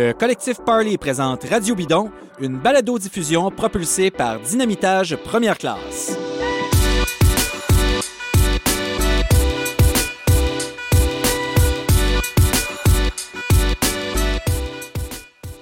Le collectif Parley présente Radio Bidon, une balado-diffusion propulsée par Dynamitage Première Classe.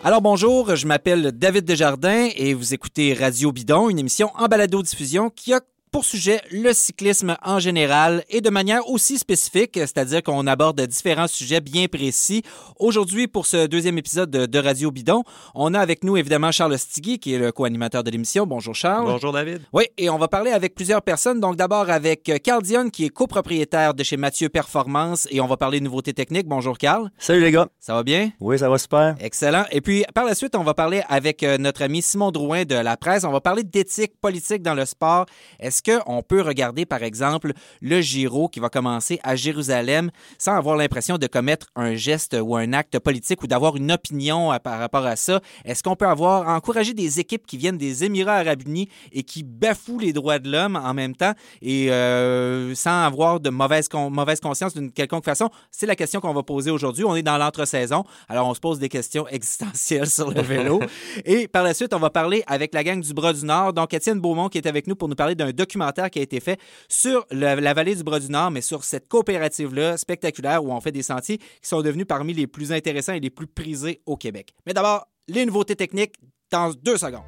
Alors bonjour, je m'appelle David Desjardins et vous écoutez Radio Bidon, une émission en balado-diffusion qui a pour sujet le cyclisme en général et de manière aussi spécifique, c'est-à-dire qu'on aborde différents sujets bien précis. Aujourd'hui, pour ce deuxième épisode de, Radio Bidon, on a avec nous évidemment Charles Stigui, qui est le co-animateur de l'émission. Bonjour Charles. Bonjour David. Oui, et on va parler avec plusieurs personnes. Donc d'abord avec Carl Dion, qui est copropriétaire de chez Mathieu Performance, et on va parler de nouveautés techniques. Bonjour Carl. Salut les gars. Ça va bien? Oui, ça va super. Excellent. Et puis par la suite, on va parler avec euh, notre ami Simon Drouin de la presse. On va parler d'éthique politique dans le sport. Est-ce qu'on peut regarder, par exemple, le Giro qui va commencer à Jérusalem sans avoir l'impression de commettre un geste ou un acte politique ou d'avoir une opinion par rapport à ça? Est-ce qu'on peut avoir encouragé des équipes qui viennent des Émirats arabes unis et qui bafouent les droits de l'homme en même temps et euh, sans avoir de mauvaise, mauvaise conscience d'une quelconque façon? C'est la question qu'on va poser aujourd'hui. On est dans l'entre-saison, alors on se pose des questions existentielles sur le vélo. et par la suite, on va parler avec la gang du Bras du Nord. Donc, Étienne Beaumont qui est avec nous pour nous parler d'un documentaire qui a été fait sur la vallée du Bras du Nord, mais sur cette coopérative-là spectaculaire où on fait des sentiers qui sont devenus parmi les plus intéressants et les plus prisés au Québec. Mais d'abord, les nouveautés techniques dans deux secondes.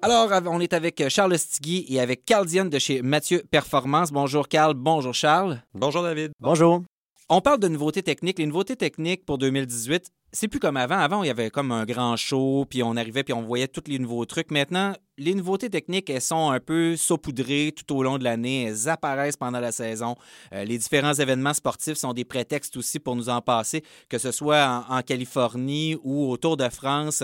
Alors, on est avec Charles Stigui et avec Carl Diane de chez Mathieu Performance. Bonjour Carl, bonjour Charles. Bonjour David. Bonjour. On parle de nouveautés techniques. Les nouveautés techniques pour 2018, c'est plus comme avant. Avant, il y avait comme un grand show, puis on arrivait, puis on voyait tous les nouveaux trucs. Maintenant, les nouveautés techniques, elles sont un peu saupoudrées tout au long de l'année. Elles apparaissent pendant la saison. Euh, les différents événements sportifs sont des prétextes aussi pour nous en passer, que ce soit en, Californie ou autour de France.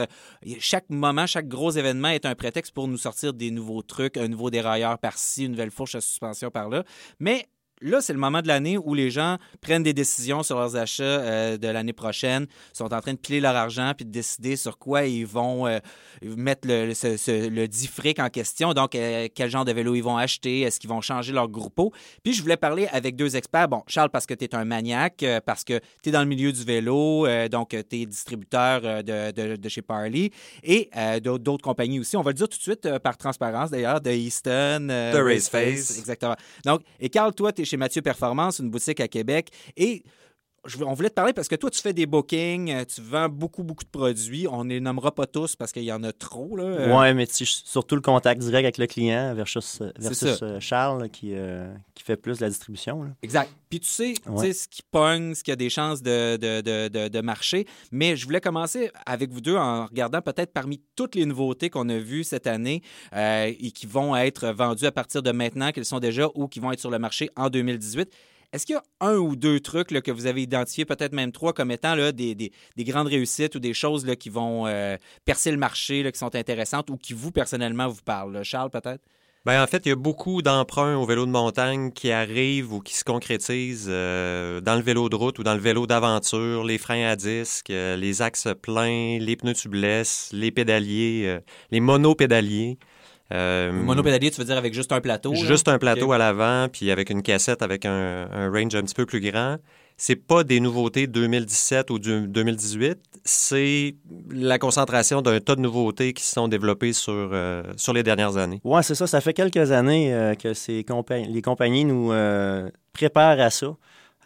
Chaque moment, chaque gros événement est un prétexte pour nous sortir des nouveaux trucs, un nouveau dérailleur par-ci, une nouvelle fourche à suspension par-là. Mais là, c'est le moment de l'année où les gens prennent des décisions sur leurs achats euh, de l'année prochaine, sont en train de piler leur argent puis de décider sur quoi ils vont euh, mettre le, le, fric en question. Donc, euh, quel genre de vélo ils vont acheter, est-ce qu'ils vont changer leur groupeau? Puis, je voulais parler avec deux experts. Bon, Charles, parce que tu es un maniaque, parce que tu es dans le milieu du vélo, donc tu es distributeur de, de, chez Parley et d'autres compagnies aussi. On va le dire tout de suite par transparence d'ailleurs, de Easton. de Raceface. Exactement. Donc, et Carl, toi, tu es chez Mathieu Performance, une boutique à Québec. Et on voulait te parler parce que toi, tu fais des bookings, euh, tu vends beaucoup, beaucoup de produits. On ne les nommera pas tous parce qu'il y en a trop. Là. Euh. Oui, mais surtout le contact direct avec le client versus, versus euh, Charles qui, qui fait plus de la distribution. Exact. Puis tu sais, ce qui pogne, ce qui a des chances de, de, de, marcher. Mais je voulais commencer avec vous deux en regardant peut-être parmi toutes les nouveautés qu'on a vues cette année et qui vont être vendues à partir de maintenant, qu'elles sont déjà ou qui vont être sur le marché en 2018. Est-ce qu'il y a un ou deux trucs que vous avez identifiés, peut-être même trois, comme étant des, grandes réussites ou des choses qui vont euh, percer le marché, qui sont intéressantes ou qui vous, personnellement, vous parlent? Charles, peut-être? Bien, en fait, il y a beaucoup d'emprunts au vélo de montagne qui arrivent ou qui se concrétisent euh, dans le vélo de route ou dans le vélo d'aventure, les freins à disque, euh, les axes pleins, les pneus tubeless, les pédaliers, les monopédaliers. Euh, monopédalier, tu veux dire avec juste un plateau? Juste un plateau à l'avant, puis avec une cassette avec un, range un petit peu plus grand. C'est pas des nouveautés 2017 ou 2018, c'est la concentration d'un tas de nouveautés qui se sont développées sur, euh, sur les dernières années. Oui, c'est ça. Ça fait quelques années euh, que ces les compagnies nous préparent à ça.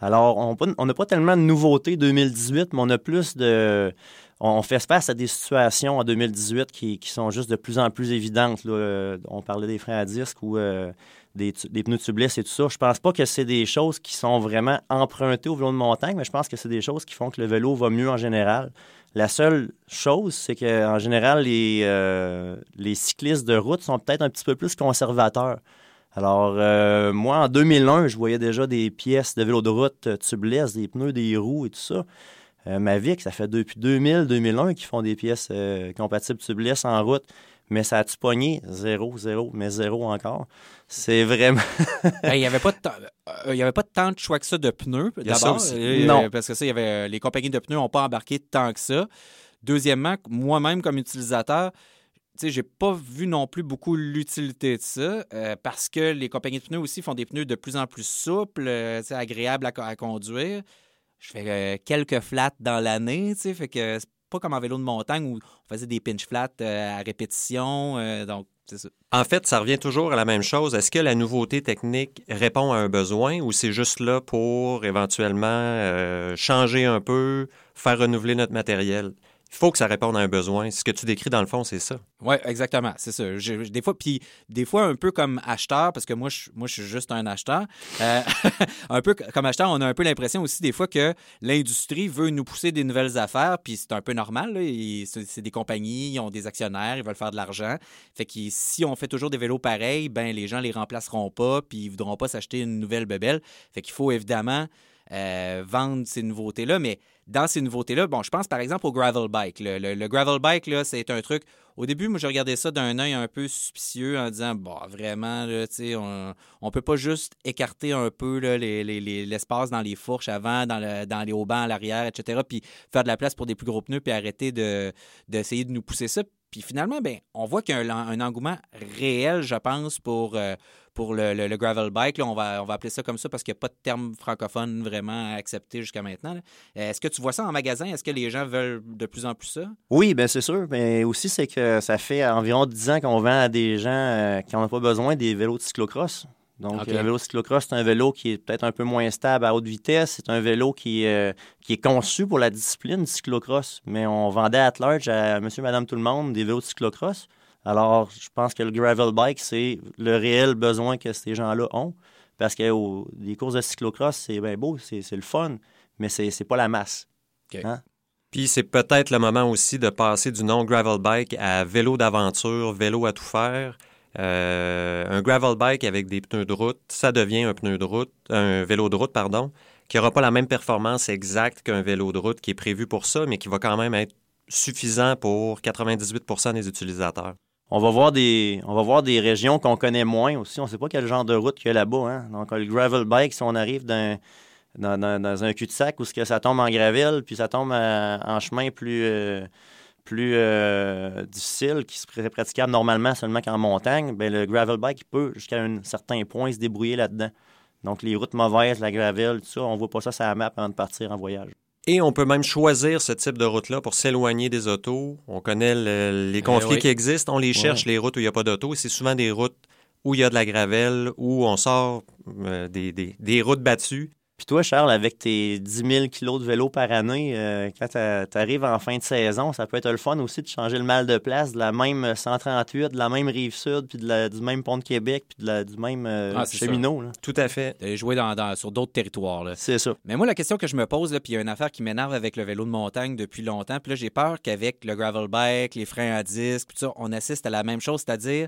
Alors, on n'a pas tellement de nouveautés 2018, mais on a plus de on fait face à des situations en 2018 qui, sont juste de plus en plus évidentes. Euh, on parlait des freins à disque ou euh, des, pneus tubeless et tout ça. Je pense pas que c'est des choses qui sont vraiment empruntées au vélo de montagne, mais je pense que c'est des choses qui font que le vélo va mieux en général. La seule chose, c'est qu'en général, les, euh, les cyclistes de route sont peut-être un petit peu plus conservateurs. Alors, moi, en 2001, je voyais déjà des pièces de vélo de route tubeless, des pneus, des roues et tout ça. Euh, Mavic, ça fait depuis 2000-2001 qu'ils font des pièces euh, compatibles tubeless en route. Mais ça a-tu pogné? Zéro, zéro, mais zéro encore. C'est vraiment. Ben, il n'y avait, pas de euh, avait pas tant de choix que ça de pneus, d'abord. non. Parce que ça, y avait, les compagnies de pneus n'ont pas embarqué tant que ça. Deuxièmement, moi-même, comme utilisateur, sais, j'ai pas vu non plus beaucoup l'utilité de ça euh, parce que les compagnies de pneus aussi font des pneus de plus en plus souples, agréables à, à conduire. Je fais euh, quelques flats dans l'année, tu sais, fait que c'est pas comme en vélo de montagne où on faisait des pinch flats euh, à répétition. euh, donc, c'est ça. En fait, ça revient toujours à la même chose. Est-ce que la nouveauté technique répond à un besoin ou c'est juste là pour éventuellement changer un peu, faire renouveler notre matériel? Il faut que ça réponde à un besoin. Ce que tu décris dans le fond, c'est ça. Oui, exactement, c'est ça. Des fois, puis des fois un peu comme acheteur, parce que moi, je, moi, je suis juste un acheteur. euh, un peu comme acheteur, on a un peu l'impression aussi des fois que l'industrie veut nous pousser des nouvelles affaires, puis c'est un peu normal. c'est des compagnies, ils ont des actionnaires, ils veulent faire de l'argent. Fait que si on fait toujours des vélos pareils, ben les gens les remplaceront pas, puis ils voudront pas s'acheter une nouvelle bebelle. Fait qu'il faut évidemment euh, vendre ces nouveautés-là, mais dans ces nouveautés-là, bon, je pense par exemple au gravel bike. Le, gravel bike, c'est un truc. Au début, moi, je regardais ça d'un œil un peu suspicieux en disant, bon, vraiment, là, on, on peut pas juste écarter un peu l'espace dans les fourches avant, dans, dans les haubans à l'arrière, etc., puis faire de la place pour des plus gros pneus, puis arrêter de- d'essayer de, nous pousser ça. Puis finalement, ben, on voit qu'il y a un, engouement réel, je pense, pour, euh, pour le, le- gravel bike. Là, on, va, on va appeler ça comme ça parce qu'il n'y a pas de terme francophone vraiment accepté jusqu'à maintenant. Euh, Est-ce que tu vois ça en magasin? Est-ce que les gens veulent de plus en plus ça? Oui, bien c'est sûr. Mais aussi, c'est que ça fait environ 10 ans qu'on vend à des gens euh, qui n'en ont pas besoin des vélos de cyclocross. Donc, OK. le vélo cyclocross, c'est un vélo qui est peut-être un peu moins stable à haute vitesse. C'est un vélo qui, euh, qui est conçu pour la discipline du cyclocross. Mais on vendait à large à monsieur, madame, tout le monde des vélos de cyclocross. Alors, je pense que le gravel bike, c'est le réel besoin que ces gens-là ont. Parce que aux- les courses de cyclocross, c'est bien beau, c'est le fun, mais c'est pas la masse. Puis c'est peut-être le moment aussi de passer du nom gravel bike à vélo d'aventure, vélo à tout faire. Euh, un gravel bike avec des pneus de route, ça devient un pneu de route, un vélo de route, pardon, qui n'aura pas la même performance exacte qu'un vélo de route qui est prévu pour ça, mais qui va quand même être suffisant pour 98% des utilisateurs. On va voir des, on va voir des régions qu'on connaît moins aussi. On ne sait pas quel genre de route qu'il y a là-bas. Hein? Donc, le gravel bike, si on arrive dans, dans, dans- un cul-de-sac où ça tombe en gravel, puis ça tombe à- en chemin plus, euh, plus euh, difficile, qui serait praticable normalement seulement qu'en montagne, ben le gravel bike il peut, jusqu'à un certain point, se débrouiller là-dedans. Donc, les routes mauvaises, la gravel, tout ça, on voit pas ça sur la map avant de partir en voyage. Et on peut même choisir ce type de route-là pour s'éloigner des autos. On connaît le- les conflits oui. qui existent. On les cherche, les routes où il n'y a pas d'auto. Et c'est souvent des routes où il y a de la gravelle, où on sort euh, des, des- des routes battues. Puis toi, Charles, avec tes 10 000 kilos de vélo par année, euh, quand tu arrives en fin de saison, ça peut être le fun aussi de changer le mal de place de la même 138, de la même rive sud, puis de la- du même pont de Québec, puis de la- du même euh, Ah, cheminot. là. Tout à fait. D'aller jouer dans, dans- sur d'autres territoires. C'est ça. Mais moi, la question que je me pose, là, puis il y a une affaire qui m'énerve avec le vélo de montagne depuis longtemps, puis là, j'ai peur qu'avec le gravel bike, les freins à disque, puis tout ça, on assiste à la même chose, c'est-à-dire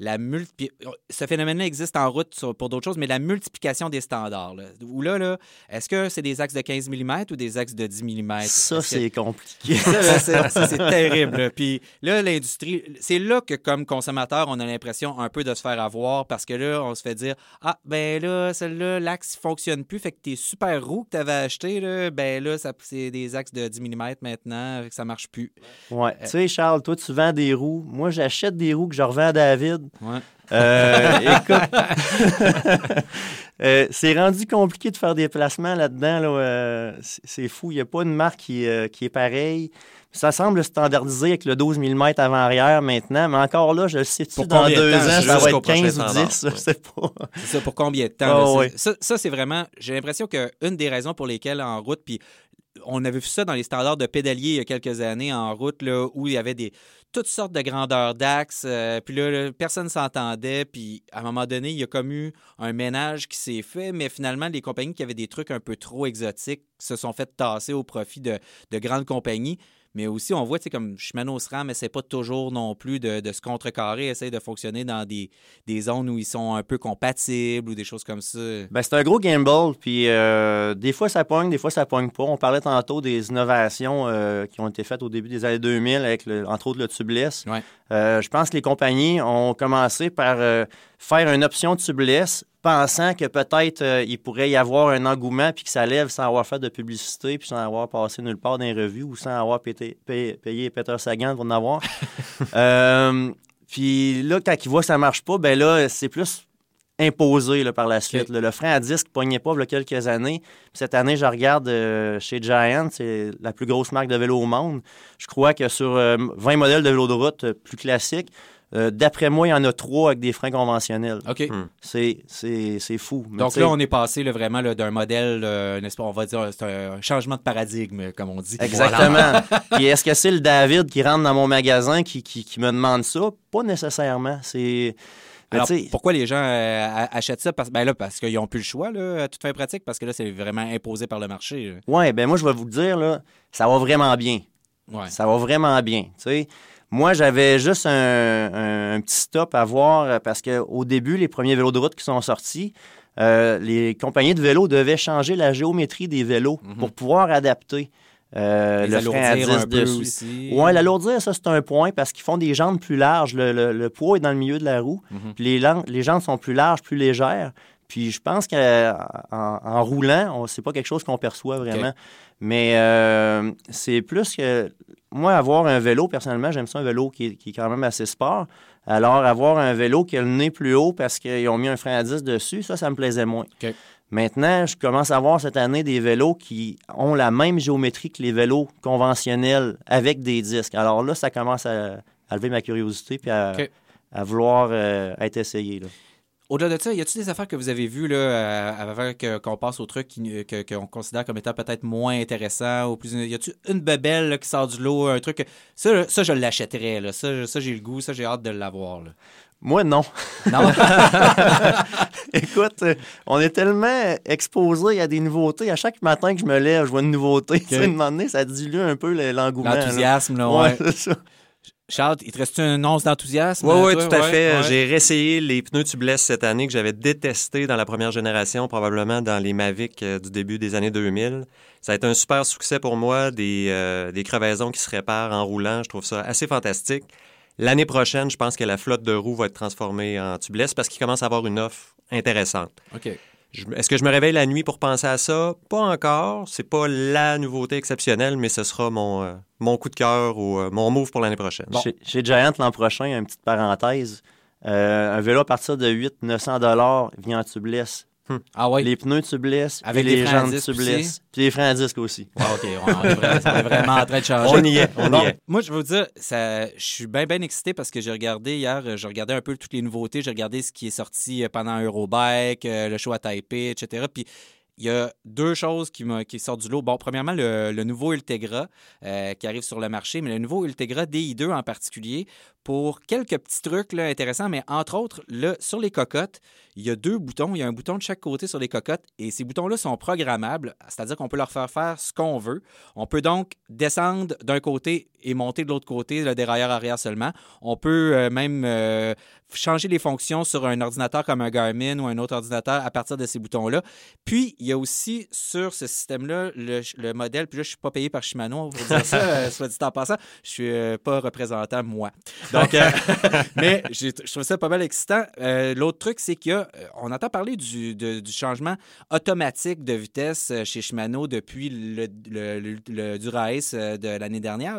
la multi... Ce phénomène-là existe en route sur- pour d'autres choses, mais la multiplication des standards. Là. Où là, là est-ce que c'est des axes de 15 mm ou des axes de 10 mm? Ça, c'est compliqué. Ça, c'est- ça, c'est terrible. là. Puis là, l'industrie, c'est là que, comme consommateur, on a l'impression un peu de se faire avoir parce que là, on se fait dire Ah, ben là, celle-là, l'axe ne fonctionne plus. Fait que tes super roues que tu avais achetées, là, ben là, c'est des axes de 10 mm maintenant. Fait que ça marche plus. Ouais. Tu sais, Charles, toi, tu vends des roues. Moi, j'achète des roues que je revends à David. Ouais. Euh, écoute, euh, c'est rendu compliqué de faire des placements là-dedans. Là, euh, c'est- fou. Il n'y a pas une marque qui, euh, qui est pareille. Ça semble standardisé avec le 12 mm avant-arrière maintenant, mais encore là, je le sais-tu, Pour dans deux temps? ans, ça va être prochain 15 ou standard, 10, je ouais. sais pas. C'est ça, pour combien de temps? Ah, là? C'est- ouais. Ça, ça, c'est vraiment. J'ai l'impression qu'une des raisons pour lesquelles en route, puis on avait vu ça dans les standards de pédalier il y a quelques années en route, là, où il y avait des toutes sortes de grandeurs d'axes, euh, puis là, personne s'entendait, puis à un moment donné, il y a comme eu un ménage qui s'est fait, mais finalement, les compagnies qui avaient des trucs un peu trop exotiques se sont fait tasser au profit de, de grandes compagnies. Mais aussi, on voit, tu sais, comme Shimano SRAM essaie pas toujours non plus de, de se contrecarrer, essaie de fonctionner dans des, des zones où ils sont un peu compatibles ou des choses comme ça. Ben, c'est un gros gamble, puis euh, des fois ça pogne, des fois ça pogne pas. On parlait tantôt des innovations euh, qui ont été faites au début des années 2000, avec le- entre autres le tubeless. Ouais. Euh, je pense que les compagnies ont commencé par faire une option tubeless pensant que peut-être euh, il pourrait y avoir un engouement puis que ça lève sans avoir fait de publicité puis sans avoir passé nulle part dans les revues ou sans avoir pété- payé, payé Peter Sagan pour en avoir. Euh, puis là, quand il voit que ça marche pas, ben là, c'est plus imposé là, par la suite. là. Le frein à disque pognait pas il y a quelques années. Puis cette année, je regarde euh, chez Giant, c'est la plus grosse marque de vélo au monde. Je crois que sur euh, 20 modèles de vélo de route plus classiques, euh, d'après moi, il y en a trois avec des freins conventionnels. OK. Hmm. C'est, c'est, c'est fou. Mais Donc là, on est passé là, vraiment là, d'un modèle, euh, n'est-ce pas, on va dire, c'est un changement de paradigme, comme on dit. Exactement. Puis est-ce que c'est le David qui rentre dans mon magasin qui, qui, qui me demande ça? Pas nécessairement. C'est. Alors, pourquoi les gens euh, achètent ça? Parce, ben là, parce qu'ils n'ont plus le choix, là, à toute fin pratique, parce que là, c'est vraiment imposé par le marché. ouais, ben moi, je vais vous le dire, là, ça va vraiment bien. Ouais. Ça va vraiment bien. Tu sais, moi, j'avais juste un, un- un petit stop à voir euh, parce qu'au début, les premiers vélos de route qui sont sortis, euh, les compagnies de vélos devaient changer la géométrie des vélos Mhm. pour pouvoir adapter euh, le frein à alourdir un disque peu dessus. aussi. Ouais, l'alourdir, ça, c'est un point parce qu'ils font des jantes plus larges. Le, le- le poids est dans le milieu de la roue. Mhm. Puis les, jantes sont plus larges, plus légères. Puis je pense qu'en en roulant, on- c'est pas quelque chose qu'on perçoit vraiment. Mais euh, c'est plus que. Moi, avoir un vélo, personnellement, j'aime ça un vélo qui est, qui est quand même assez sport. Alors, avoir un vélo qui a le nez plus haut parce qu'ils ont mis un frein à disque dessus, ça, ça me plaisait moins. Maintenant, je commence à voir cette année des vélos qui ont la même géométrie que les vélos conventionnels avec des disques. Alors là, ça commence à, à lever ma curiosité puis à, à vouloir euh, être essayé. là. Au-delà de ça, y a-t-il des affaires que vous avez vues là, euh, avant qu'on passe au truc qu'on considère comme étant peut-être moins intéressant ou plus. Y a-t-il une bebelle là, qui sort du lot, un truc ça, là, ça je l'achèterais là. Ça, ça j'ai le goût, ça j'ai hâte de l'avoir. là. Moi, non. Non? Écoute, euh, on est tellement exposé à des nouveautés. À chaque matin que je me lève, je vois une nouveauté. Tu sais, un moment donné, ça dilue un peu le- l'engouement. là. L'enthousiasme là. Ouais, Ouais. c'est ça. Charles, il te reste une once d'enthousiasme Oui, oui, tout à Ouais, fait. ouais. J'ai réessayé les pneus tubeless cette année que j'avais détesté dans la première génération, probablement dans les Mavic euh, du début des années 2000. Ça a été un super succès pour moi, des, euh, des crevaisons qui se réparent en roulant. Je trouve ça assez fantastique. L'année prochaine, je pense que la flotte de roues va être transformée en tubeless parce qu'il commence à avoir une offre intéressante. OK. Est-ce que je me réveille la nuit pour penser à ça? Pas encore. C'est pas la nouveauté exceptionnelle, mais ce sera mon, euh, mon coup de cœur ou euh, mon move pour l'année prochaine. Chez, chez Giant l'an prochain, une petite parenthèse. euh, un vélo à partir de 800-900 dollars vient en tubeless. Ah ouais. Les pneus tubeless, Avec puis des les disque tubeless. aussi? Puis les freins à disque aussi. Ah, OK, on est vraiment, on est vraiment en train de changer. On y est, on Bon, y est. moi, je veux vous dire, ça, je suis bien, bien excité parce que j'ai regardé hier, je regardais un peu toutes les nouveautés, j'ai regardé ce qui est sorti euh, pendant Eurobike, euh, le show à Taipei, etc. Puis il y a deux choses qui, sortent du lot. Bon, premièrement, le, nouveau Ultegra euh, qui arrive sur le marché, mais le nouveau Ultegra DI2 en particulier, pour quelques petits trucs intéressants, mais entre autres, sur les cocottes, il y a deux boutons. Il y a un bouton de chaque côté sur les cocottes et ces boutons-là sont programmables, c'est-à-dire qu'on peut leur faire faire ce qu'on veut. On peut donc descendre d'un côté et monter de l'autre côté, le dérailleur arrière seulement. On peut euh, même euh, changer les fonctions sur un ordinateur comme un Garmin ou un autre ordinateur à partir de ces boutons-là. Puis, il y a aussi sur ce système-là le, le modèle, puis là, je ne suis pas payé par Shimano pour dire ça, euh, soit dit en passant, je suis euh, pas représentant moi. Donc, euh, mais je trouve ça pas mal excitant. L'autre truc, c'est qu'il y a, euh, on entend parler du, de- du changement automatique de vitesse chez Shimano depuis le, le, le, Dura-Ace de l'année dernière.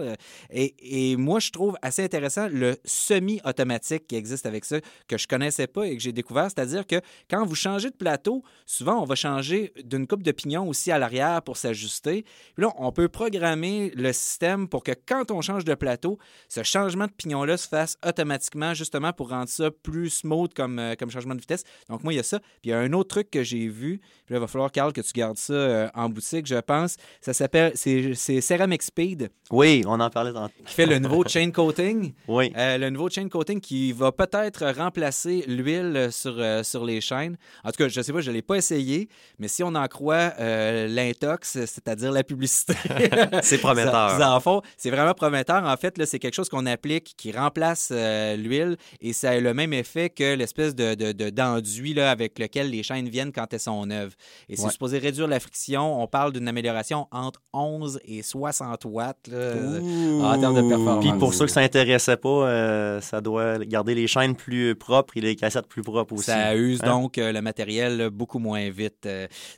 Et, et moi, je trouve assez intéressant le semi-automatique qui existe avec ça, que je connaissais pas et que j'ai découvert. C'est-à-dire que quand vous changez de plateau, souvent, on va changer d'une coupe de pignon aussi à l'arrière pour s'ajuster. Puis là, on peut programmer le système pour que quand on change de plateau, ce changement de pignon-là se fasse automatiquement, justement pour rendre ça plus smooth comme, euh, comme changement de vitesse. Donc, moi, il y a ça. Puis, il y a un autre truc que j'ai vu. Puis là, il va falloir, Carl, que tu gardes ça euh, en boutique, je pense. Ça s'appelle, c'est c'est Ceramic Speed Oui, on en parlait tantôt. qui fait le nouveau chain coating. Oui. Euh, le nouveau chain coating qui va peut-être remplacer l'huile sur, euh, sur les chaînes. En tout cas, je ne sais pas, je ne l'ai pas essayé, mais si on en croit euh, l'intox, c'est-à-dire la publicité. c'est prometteur. en fond, c'est vraiment prometteur. En fait, c'est quelque chose qu'on applique qui remplace euh, l'huile et ça a le même effet que l'espèce de, d'enduit là, avec lequel les chaînes viennent quand elles sont neuves. Et c'est supposé réduire la friction. On parle d'une amélioration entre 11 et 60 watts en termes de performance. Puis pour ceux qui ne s'intéressaient pas, ça doit garder les chaînes plus propres et les cassettes plus propres aussi. Ça use hein? donc le matériel beaucoup moins vite.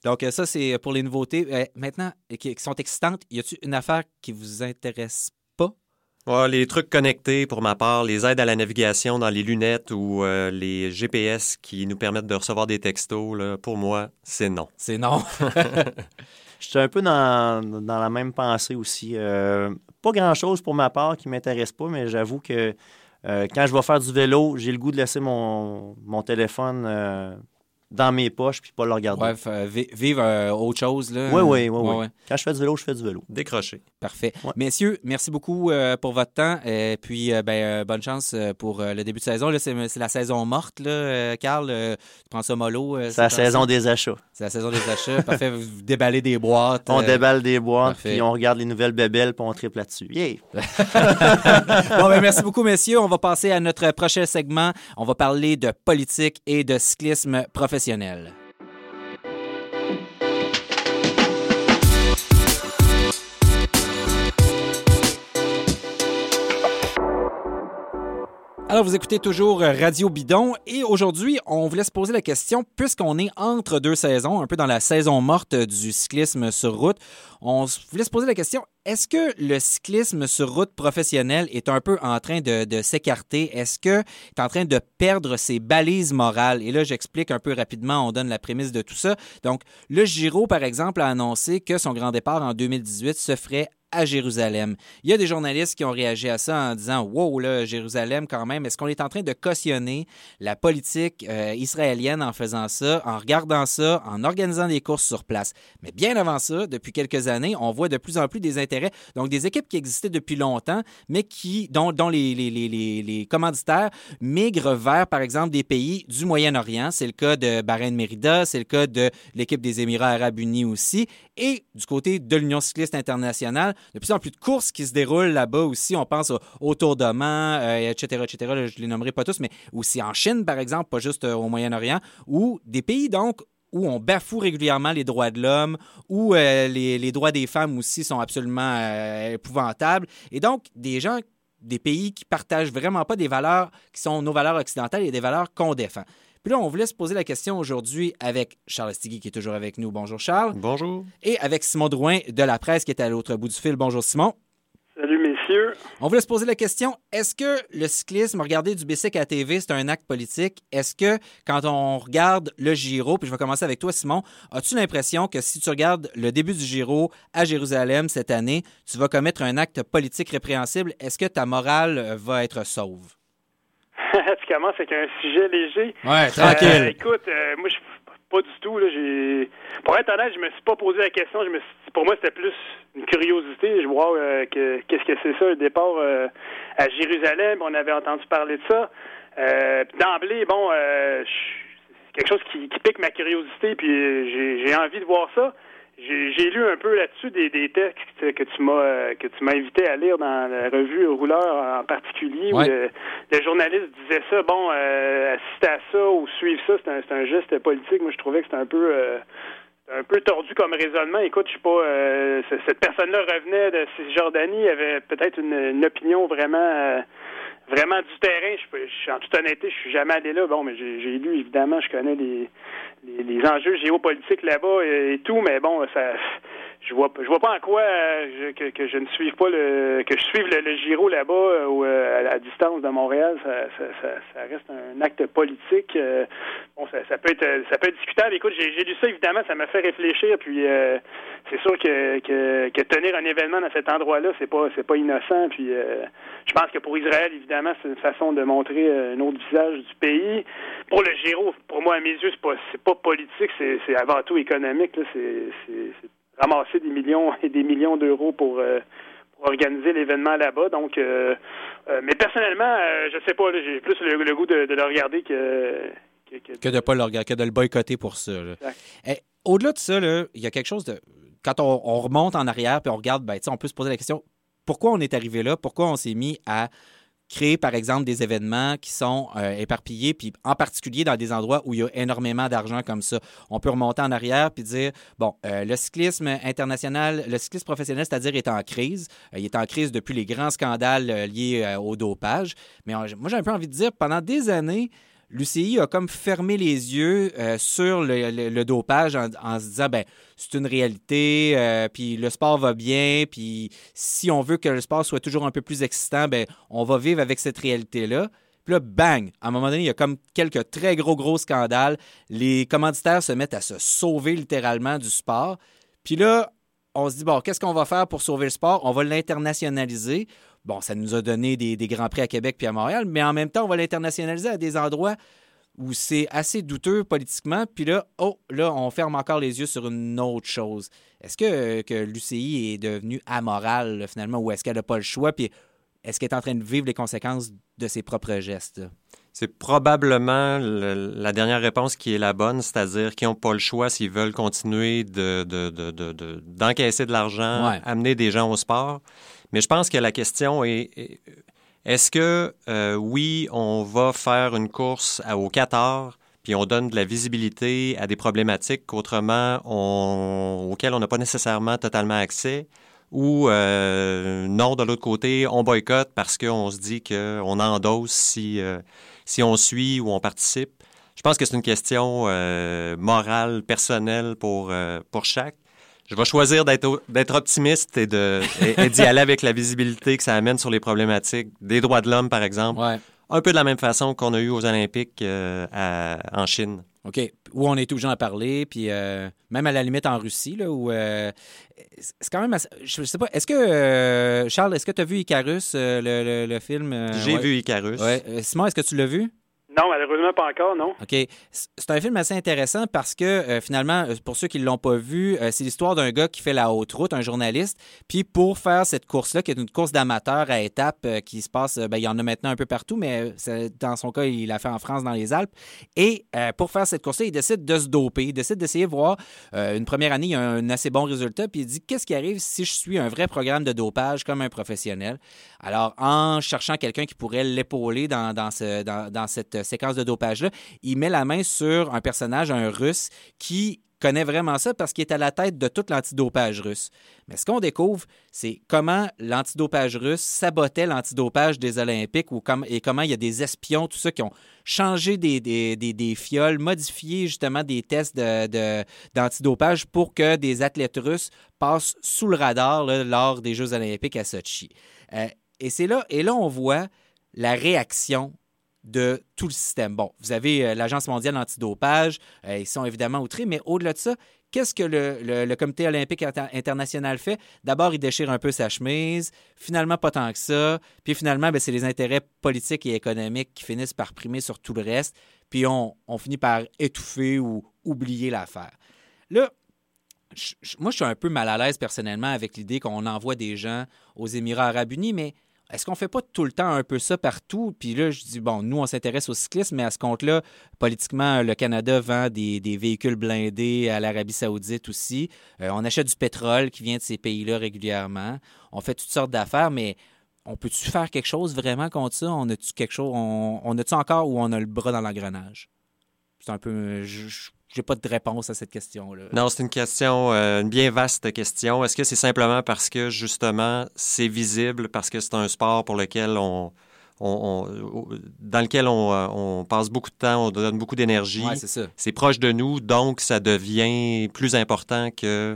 donc ça, c'est pour les nouveautés. maintenant, qui sont excitantes, y a-t-il une affaire qui vous intéresse pas? les trucs connectés, pour ma part, les aides à la navigation dans les lunettes ou euh, les GPS qui nous permettent de recevoir des textos, là, pour moi, c'est non. C'est non. Je suis un peu dans, dans, la même pensée aussi. Euh, pas grand-chose pour ma part qui m'intéresse pas, mais j'avoue que euh, quand je vais faire du vélo, j'ai le goût de laisser mon, mon téléphone dans mes poches puis pas le regarder. Bref, vivre euh, autre chose. Là. Oui, oui, oui. Quand je fais du vélo, je fais du vélo. Décrocher. Parfait. Messieurs, merci beaucoup euh, pour votre temps. Et puis, euh, ben, bonne chance pour le début de saison. C'est, la saison morte, là, Carl. tu prends ça mollo. c'est la saison des achats. C'est la saison des achats. Parfait. Vous déballez des boîtes. On déballe des boîtes, puis on regarde les nouvelles bébelles, puis on triple là-dessus. Yeah! bon, ben, merci beaucoup, messieurs. On va passer à notre prochain segment. On va parler de politique et de cyclisme professionnel professionnelle. Alors, vous écoutez toujours Radio Bidon et aujourd'hui, on voulait se poser la question, puisqu'on est entre deux saisons, un peu dans la saison morte du cyclisme sur route, on voulait se poser la question, est-ce que le cyclisme sur route professionnelle est un peu en train de, s'écarter? Est-ce que est en train de perdre ses balises morales? Et là, j'explique un peu rapidement, on donne la prémisse de tout ça. Donc, le Giro, par exemple, a annoncé que son grand départ en 2018 se ferait à Jérusalem. Il y a des journalistes qui ont réagi à ça en disant Wow, là, Jérusalem, quand même, est-ce qu'on est en train de cautionner la politique euh, israélienne en faisant ça, en regardant ça, en organisant des courses sur place? Mais bien avant ça, depuis quelques années, on voit de plus en plus des intérêts. Donc, des équipes qui existaient depuis longtemps, mais qui, dont, les, les, commanditaires migrent vers, par exemple, des pays du Moyen-Orient. C'est le cas de Bahreïn Merida, c'est le cas de l'équipe des Émirats arabes unis aussi. Et du côté de l'Union cycliste internationale, de plus en plus de courses qui se déroulent là-bas aussi. On pense au, Tour de euh, etc., etc. je ne les nommerai pas tous, mais aussi en Chine, par exemple, pas juste euh, au Moyen-Orient, ou des pays, donc, où on bafoue régulièrement les droits de l'homme, où euh, les, droits des femmes aussi sont absolument épouvantables. Et donc, des gens, des pays qui partagent vraiment pas des valeurs qui sont nos valeurs occidentales et des valeurs qu'on défend. Puis là, on voulait se poser la question aujourd'hui avec Charles Stigui qui est toujours avec nous. Bonjour Charles. Bonjour. Et avec Simon Drouin de la presse qui est à l'autre bout du fil. Bonjour Simon. Salut messieurs. On voulait se poser la question, est-ce que le cyclisme, regarder du bicycle à TV, c'est un acte politique? Est-ce que quand on regarde le Giro, puis je vais commencer avec toi Simon, as-tu l'impression que si tu regardes le début du Giro à Jérusalem cette année, tu vas commettre un acte politique répréhensible? Est-ce que ta morale va être sauve? tu commences avec un sujet léger. Ouais, tranquille. Euh, écoute, euh, moi, je pas du tout. Là, j'ai... Pour être honnête, je me suis pas posé la question. Je me Pour moi, c'était plus une curiosité. Je vois euh, que, qu'est-ce que c'est ça, le départ à Jérusalem. On avait entendu parler de ça. d'emblée, bon, c'est quelque chose qui, qui, pique ma curiosité, puis j'ai, j'ai envie de voir ça. J'ai lu un peu là-dessus des, des, textes que tu m'as que tu m'as invité à lire dans la revue Rouleur en particulier où le, journaliste disait ça bon euh, assister à ça ou suivre ça c'est un, un geste politique moi je trouvais que c'était un peu euh, un peu tordu comme raisonnement. Écoute, je sais pas, euh, cette personne-là revenait de Cisjordanie, avait peut-être une, opinion vraiment euh, vraiment du terrain. Je, en toute honnêteté, je suis jamais allé là. Bon, mais j'ai lu, évidemment, je connais les, les, enjeux géopolitiques là-bas et, tout, mais bon, ça je vois je vois pas en quoi euh, que, que, je ne suive pas le que je suive le, Giro là-bas euh, ou euh, à la distance de Montréal ça, ça, ça, reste un acte politique bon ça, ça, peut être ça peut être discutable. Écoute j'ai lu ça évidemment ça m'a fait réfléchir puis c'est sûr que, que, que tenir un événement dans cet endroit-là c'est pas c'est pas innocent puis je pense que pour Israël évidemment c'est une façon de montrer un autre visage du pays. Pour le Giro pour moi à mes yeux c'est pas c'est pas politique c'est avant tout économique là c'est ramasser des millions et des millions d'euros pour, euh, organiser l'événement là-bas. Donc, euh, euh, mais personnellement, je sais pas, j'ai plus le, goût de, le regarder que que, de pas le regarder, que de le boycotter pour ça. Eh, au-delà de ça, il y a quelque chose de. Quand on, remonte en arrière puis on regarde, ben, on peut se poser la question pourquoi on est arrivé là? Pourquoi on s'est mis à créer, par exemple, des événements qui sont euh, éparpillés, puis en particulier dans des endroits où il y a énormément d'argent comme ça. On peut remonter en arrière puis dire, bon, euh, le cyclisme international, le cyclisme professionnel, c'est-à-dire, est en crise. Euh, il est en crise depuis les grands scandales liés au dopage. Mais moi, j'ai un peu envie de dire, pendant des années, l'UCI a comme fermé les yeux euh, sur le, dopage en, se disant ben c'est une réalité, euh, puis le sport va bien, puis si on veut que le sport soit toujours un peu plus excitant, ben on va vivre avec cette réalité-là. Puis là, bang! À un moment donné, il y a comme quelques très gros, gros scandales. Les commanditaires se mettent à se sauver littéralement du sport. Puis là, on se dit, bon, qu'est-ce qu'on va faire pour sauver le sport? On va l'internationaliser. Bon, ça nous a donné des, grands prix à Québec puis à Montréal, mais en même temps, on va l'internationaliser à des endroits où c'est assez douteux politiquement. Puis là, oh, là, on ferme encore les yeux sur une autre chose. Est-ce que, que l'UCI est devenue amorale, finalement, ou est-ce qu'elle n'a pas le choix? Puis est-ce qu'elle est en train de vivre les conséquences de ses propres gestes? C'est probablement la dernière réponse qui est la bonne, c'est-à-dire qu'ils n'ont pas le choix s'ils veulent continuer d'encaisser de, de, l'argent, amener des gens au sport. Mais je pense que la question est, est-ce que, euh, oui, on va faire une course au Qatar, puis on donne de la visibilité à des problématiques qu'autrement, auxquelles on n'a pas nécessairement totalement accès, ou euh, non, de l'autre côté, on boycotte parce qu'on se dit qu'on endosse si, euh, si on suit ou on participe? Je pense que c'est une question morale, personnelle pour, pour chaque. Je vais choisir d'être optimiste et d'y aller avec la visibilité que ça amène sur les problématiques des droits de l'homme, par exemple. Un peu de la même façon qu'on a eu aux Olympiques euh, en Chine. OK. Où on est toujours à parler, puis euh, même à la limite en Russie, là, où euh, c'est quand même. je sais pas. Est-ce que Charles, est-ce que tu as vu Icarus, le, film J'ai vu Icarus. Simon, est-ce que tu l'as vu? Non, malheureusement pas encore, non. OK. C'est un film assez intéressant parce que euh, finalement, euh, pour ceux qui ne l'ont pas vu, euh, c'est l'histoire d'un gars qui fait la haute route, un journaliste. Puis pour faire cette course-là, qui est une course d'amateur à étapes qui se passe, ben, il y en a maintenant un peu partout, mais dans son cas, il l'a fait en France, dans les Alpes. Et pour faire cette course-là, il décide de se doper. Il décide d'essayer de voir. une première année, il a un assez bon résultat. Puis il dit qu'est-ce qui arrive si je suis un vrai programme de dopage comme un professionnel? Alors, en cherchant quelqu'un qui pourrait l'épauler dans, dans cette séquence de dopage-là, il met la main sur un personnage, un russe, qui connaît vraiment ça parce qu'il est à la tête de tout l'antidopage russe. Mais ce qu'on découvre, c'est comment l'antidopage russe sabotait l'antidopage des Olympiques ou et comment il y a des espions, tout ça, qui ont changé des, des, fioles, modifié justement des tests d'antidopage de, pour que des athlètes russes passent sous le radar lors des Jeux olympiques à Sochi. Euh, et c'est là, et là, on voit la réaction de tout le système. Bon, vous avez euh, l'Agence mondiale antidopage, euh, ils sont évidemment outrés, mais au-delà de ça, qu'est-ce que le, Comité olympique international fait? D'abord, il déchire un peu sa chemise, finalement pas tant que ça, puis finalement, ben, c'est les intérêts politiques et économiques qui finissent par primer sur tout le reste, puis on, finit par étouffer ou oublier l'affaire. Là, moi, je suis un peu mal à l'aise personnellement avec l'idée qu'on envoie des gens aux Émirats arabes unis, mais est-ce qu'on fait pas tout le temps un peu ça partout? Puis là, je dis, bon, nous, on s'intéresse au cyclisme, mais à ce compte-là, politiquement, le Canada vend des, véhicules blindés à l'Arabie saoudite aussi. Euh, on achète du pétrole qui vient de ces pays-là régulièrement. On fait toutes sortes d'affaires, mais on peut-tu faire quelque chose vraiment contre ça? On a-tu quelque chose, on, a-tu encore ou on a le bras dans l'engrenage? C'est un peu j'ai pas de réponse à cette question-là. Non, c'est une question, euh, une bien vaste question. Est-ce que c'est simplement parce que, justement, c'est visible, parce que c'est un sport pour lequel on, dans lequel euh, on, passe beaucoup de temps, on donne beaucoup d'énergie. c'est ça. C'est proche de nous, donc ça devient plus important que,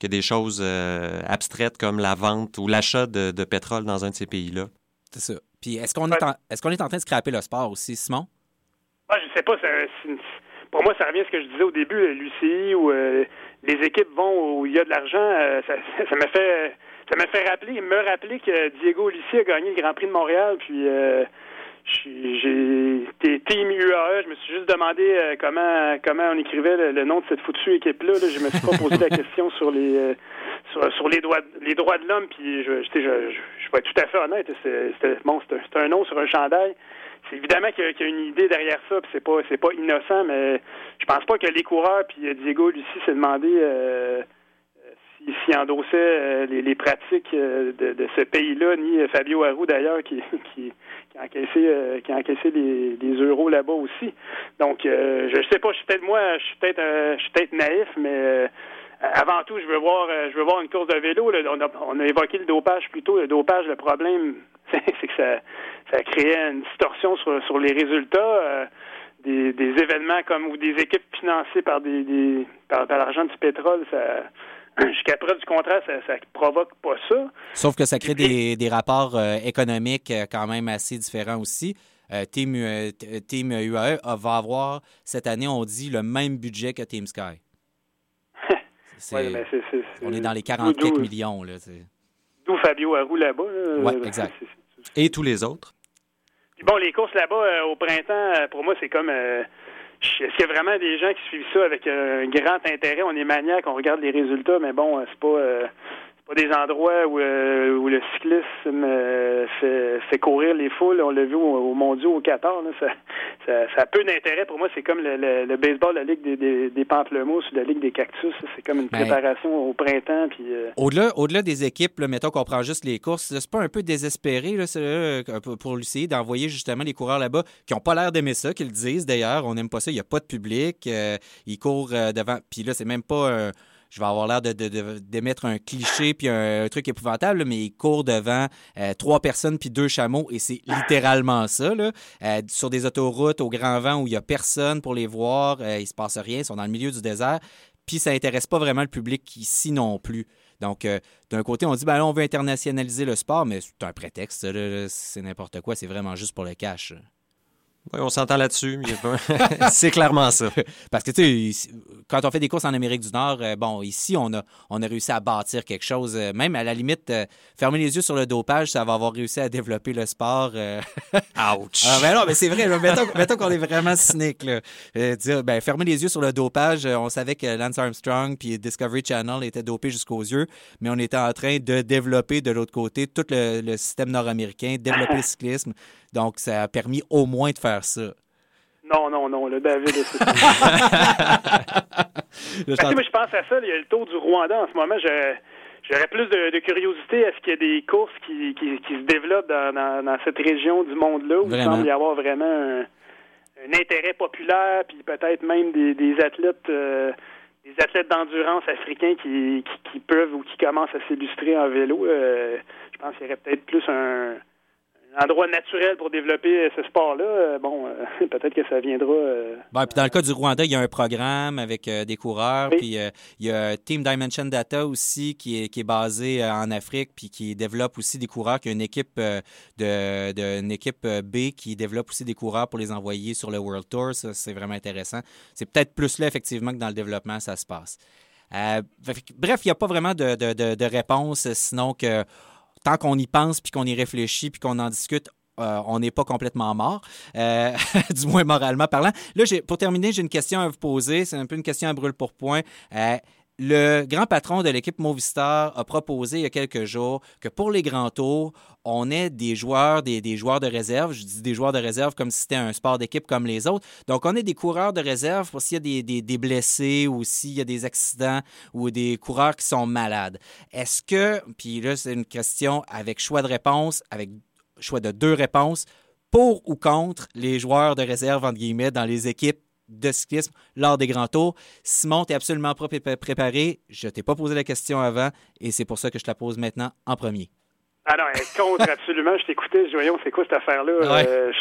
que des choses euh, abstraites comme la vente ou l'achat de, pétrole dans un de ces pays-là? C'est ça. Puis est-ce qu'on est, en, est, qu'on est en train de scraper le sport aussi, Simon? Moi, je sais pas. C'est pour moi, ça revient à ce que je disais au début, euh, Lucie, où euh, les équipes vont où il y a de l'argent. Euh, ça, ça m'a fait ça m'a fait rappeler, me rappeler que Diego Lucie a gagné le Grand Prix de Montréal, puis j'ai été team UAE. Je me suis juste demandé comment comment on écrivait le, nom de cette foutue équipe-là. Là. Je me suis pas posé la question sur les sur, les droits les droits de l'homme, puis je, je, je, je vais être tout à fait honnête. C'était bon, c'est un nom sur un chandail. C'est évidemment qu'il y, a une idée derrière ça, puis c'est pas c'est pas innocent, mais je pense pas que les coureurs puis Diego Lucie s'est demandé euh, s'il endossait les, pratiques de, ce pays-là, ni Fabio Harou d'ailleurs qui, qui, a encaissé qui a encaissé les, euros là-bas aussi. Donc je sais pas, je suis peut-être moi, je suis peut-être peut-être naïf, mais avant tout, je veux voir, euh, je veux voir une course de vélo. On, a, évoqué le dopage plus tôt. Le dopage, le problème, c'est que ça, ça créait une distorsion sur, les résultats. Euh, des, événements comme ou des équipes financées par des, par, l'argent du pétrole, ça, jusqu'à preuve du contraire, ça, ça provoque pas ça. Sauf que ça crée des, rapports euh, économiques quand même assez différents aussi. Team, Team UAE va avoir cette année, on dit, le même budget que Team Sky on est dans les 44 millions. D'où Fabio Harou là-bas. oui, exact. Et tous les autres? bon, les courses là-bas euh, au printemps, euh, pour moi, c'est comme. Euh, est-ce qu'il y a vraiment des gens qui suivent ça avec un grand intérêt? On est maniaque, on regarde les résultats, mais bon, c'est pas pas des endroits où, euh, où le cyclisme euh, fait, courir les foules. On l'a vu au, Mondiaux au Qatar. ça, ça, a peu d'intérêt. Pour moi, c'est comme le, baseball, la Ligue des, des, pamplemousses ou la Ligue des cactus. C'est comme une ben, préparation au printemps. Puis, euh, au-delà, au-delà des équipes, mettons qu'on prend juste les courses, c'est pas un peu désespéré là, pour l'essayer d'envoyer justement les coureurs là-bas qui n'ont pas l'air d'aimer ça, qu'ils le disent d'ailleurs. On n'aime pas ça. Il n'y a pas de public. ils courent devant. Puis là, c'est même pas je vais avoir l'air d'émettre de, un cliché puis un, truc épouvantable, mais il court devant euh, trois personnes puis deux chameaux et c'est littéralement ça. Là. Euh, sur des autoroutes au grand vent où il n'y a personne pour les voir, euh, il se passe rien, ils sont dans le milieu du désert. Puis ça n'intéresse pas vraiment le public ici non plus. Donc, d'un côté, on dit, ben on veut internationaliser le sport, mais c'est un prétexte, c'est n'importe quoi, c'est vraiment juste pour le cash. Oui, on s'entend là-dessus. c'est clairement ça. Parce que, tu sais, quand on fait des courses en Amérique du Nord, euh, bon, ici, on a, on a réussi à bâtir quelque chose. Euh, même à la limite, euh, fermer les yeux sur le dopage, ça va avoir réussi à développer le sport. Ouch! Ah, ben non, mais c'est vrai. mettons, qu'on est vraiment cynique. dire, ben, fermer les yeux sur le dopage, on savait que Lance Armstrong puis Discovery Channel étaient dopés jusqu'aux yeux, mais on était en train de développer de l'autre côté tout le, le système nord-américain, développer le cyclisme. Donc, ça a permis au moins de faire ça. Non, non, non, le David, c'est ça. moi, je pense à ça. Il y a le tour du Rwanda en ce moment. J'aurais plus de, curiosité. Est-ce qu'il y a des courses qui, se développent dans, cette région du monde-là où il semble y avoir vraiment un, intérêt populaire, puis peut-être même des, athlètes euh, des athlètes d'endurance africains qui, peuvent ou qui commencent à s'illustrer en vélo. Euh, je pense qu'il y aurait peut-être plus un, endroit naturel pour développer ce sport-là, euh, bon, euh, peut-être que ça viendra. Euh, ben, puis dans le cas du Rwanda, il y a un programme avec des coureurs, puis il y a Team Dimension Data aussi qui est, qui est basé en Afrique, puis qui développe aussi des coureurs, qui a une équipe de, de une équipe B qui développe aussi des coureurs pour les envoyer sur le World Tour. Ça, c'est vraiment intéressant. C'est peut-être plus là effectivement que dans le développement ça se passe. bref, il n'y a pas vraiment de, de, de réponse, sinon que tant qu'on y pense, puis qu'on y réfléchit, puis qu'on en discute, euh, on n'est pas complètement mort, euh, du moins moralement parlant. Là, pour terminer, j'ai une question à vous poser. C'est un peu une question à brûle pour point. Euh, le grand patron de l'équipe Movistar a proposé il y a quelques jours que pour les grands tours, on ait des joueurs, des, joueurs de réserve. Je dis des joueurs de réserve comme si c'était un sport d'équipe comme les autres. Donc, on est des coureurs de réserve pour s'il y a des, des, blessés ou s'il y a des accidents ou des coureurs qui sont malades. Est-ce que, puis là, c'est une question avec choix de réponse, avec choix de deux réponses, pour ou contre les joueurs de réserve, entre guillemets, dans les équipes de cyclisme lors des grands tours. Simon, tu absolument pas préparé. Je t'ai pas posé la question avant et c'est pour ça que je te la pose maintenant en premier. Ah non, contre absolument. Je t'écoutais, voyons, c'est quoi cette affaire-là? Euh,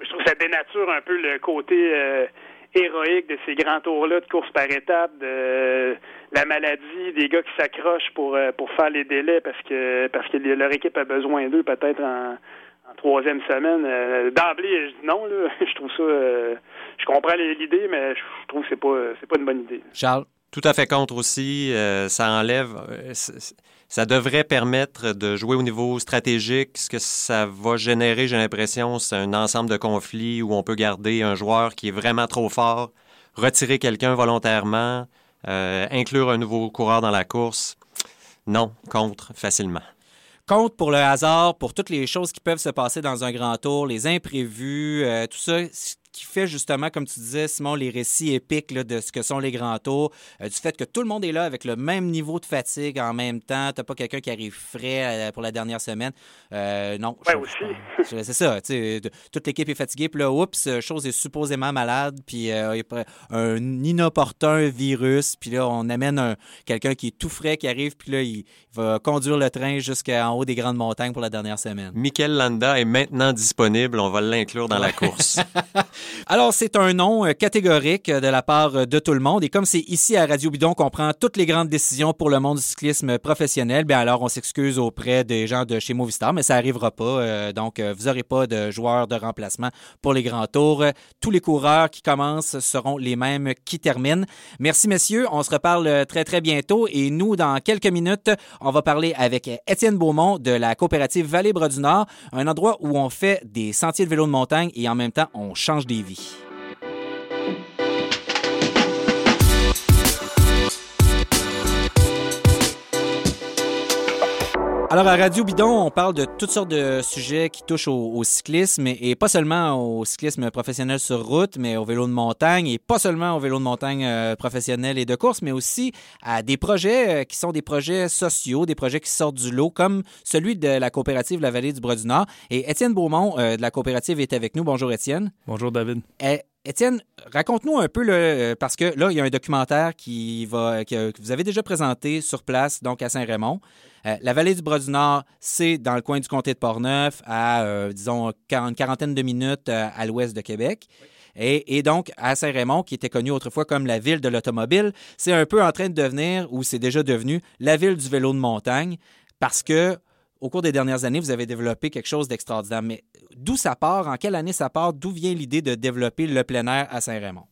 je, trouve que ça dénature un peu le côté euh, héroïque de ces grands tours-là de course par étapes, de la maladie, des gars qui s'accrochent pour, euh, pour faire les délais parce que parce que leur équipe a besoin d'eux peut-être en troisième semaine. Euh, d'emblée, je dis non. Là. je trouve ça. Euh, je comprends l'idée, mais je trouve que c'est pas c'est pas une bonne idée. Charles? Tout à fait contre aussi. Euh, ça enlève. ça devrait permettre de jouer au niveau stratégique. Ce que ça va générer, j'ai l'impression, c'est un ensemble de conflits où on peut garder un joueur qui est vraiment trop fort, retirer quelqu'un volontairement, inclure un nouveau coureur dans la course. Non, contre, facilement. compte pour le hasard, pour toutes les choses qui peuvent se passer dans un grand tour, les imprévus, euh, tout ça qui fait justement, comme tu disais, Simon, les récits épiques de ce que sont les grands tours, euh, du fait que tout le monde est là avec le même niveau de fatigue en même temps. T'as pas quelqu'un qui arrive frais euh, pour la dernière semaine. Euh, non. Ouais, aussi. C'est ça. Toute l'équipe est fatiguée. Puis là, oups, chose est supposément malade. Puis il y a un inopportun virus. Puis là, on amène quelqu'un qui est tout frais qui arrive. Puis là, il, va conduire le train jusqu'en haut des grandes montagnes pour la dernière semaine. Michael Landa est maintenant disponible. On va l'inclure dans la course. Alors, c'est un nom euh, catégorique euh, de la part euh, de tout le monde. Et comme c'est ici à Radio Bidon qu'on prend toutes les grandes décisions pour le monde du cyclisme professionnel, bien alors on s'excuse auprès des gens de chez Movistar, mais ça n'arrivera pas. donc, vous n'aurez pas de joueurs de remplacement pour les grands tours. Tous les coureurs qui commencent seront les mêmes qui terminent. Merci, messieurs. On se reparle très, très bientôt. Et nous, dans quelques minutes, on va parler avec Étienne Beaumont de la coopérative Vallée-Bras du Nord, un endroit où on fait des sentiers de vélo de montagne et en même temps, on change des Alors, à Radio Bidon, on parle de toutes sortes de sujets qui touchent au, cyclisme et pas seulement au cyclisme professionnel sur route, mais au vélo de montagne et pas seulement au vélo de montagne euh, professionnel et de course, mais aussi à des projets euh, qui sont des projets sociaux, des projets qui sortent du lot, comme celui de la coopérative La Vallée du Bras-du-Nord. Et Étienne Beaumont euh, de la coopérative est avec nous. Bonjour, Étienne. Bonjour, David. Eh, Étienne, raconte-nous un peu, parce que là, il y a un documentaire qui va, que vous avez déjà présenté sur place, donc à Saint-Raymond. Euh, la vallée du Bras-du-Nord, c'est dans le coin du comté de Portneuf, à, euh, disons, une quarantaine de minutes euh, à l'ouest de Québec. Et, donc, à Saint-Raymond, qui était connu autrefois comme la ville de l'automobile, c'est un peu en train de devenir, ou c'est déjà devenu, la ville du vélo de montagne, parce que au cours des dernières années, vous avez développé quelque chose d'extraordinaire. Mais d'où ça part? En quelle année ça part? D'où vient l'idée de développer le plein air à Saint-Raymond?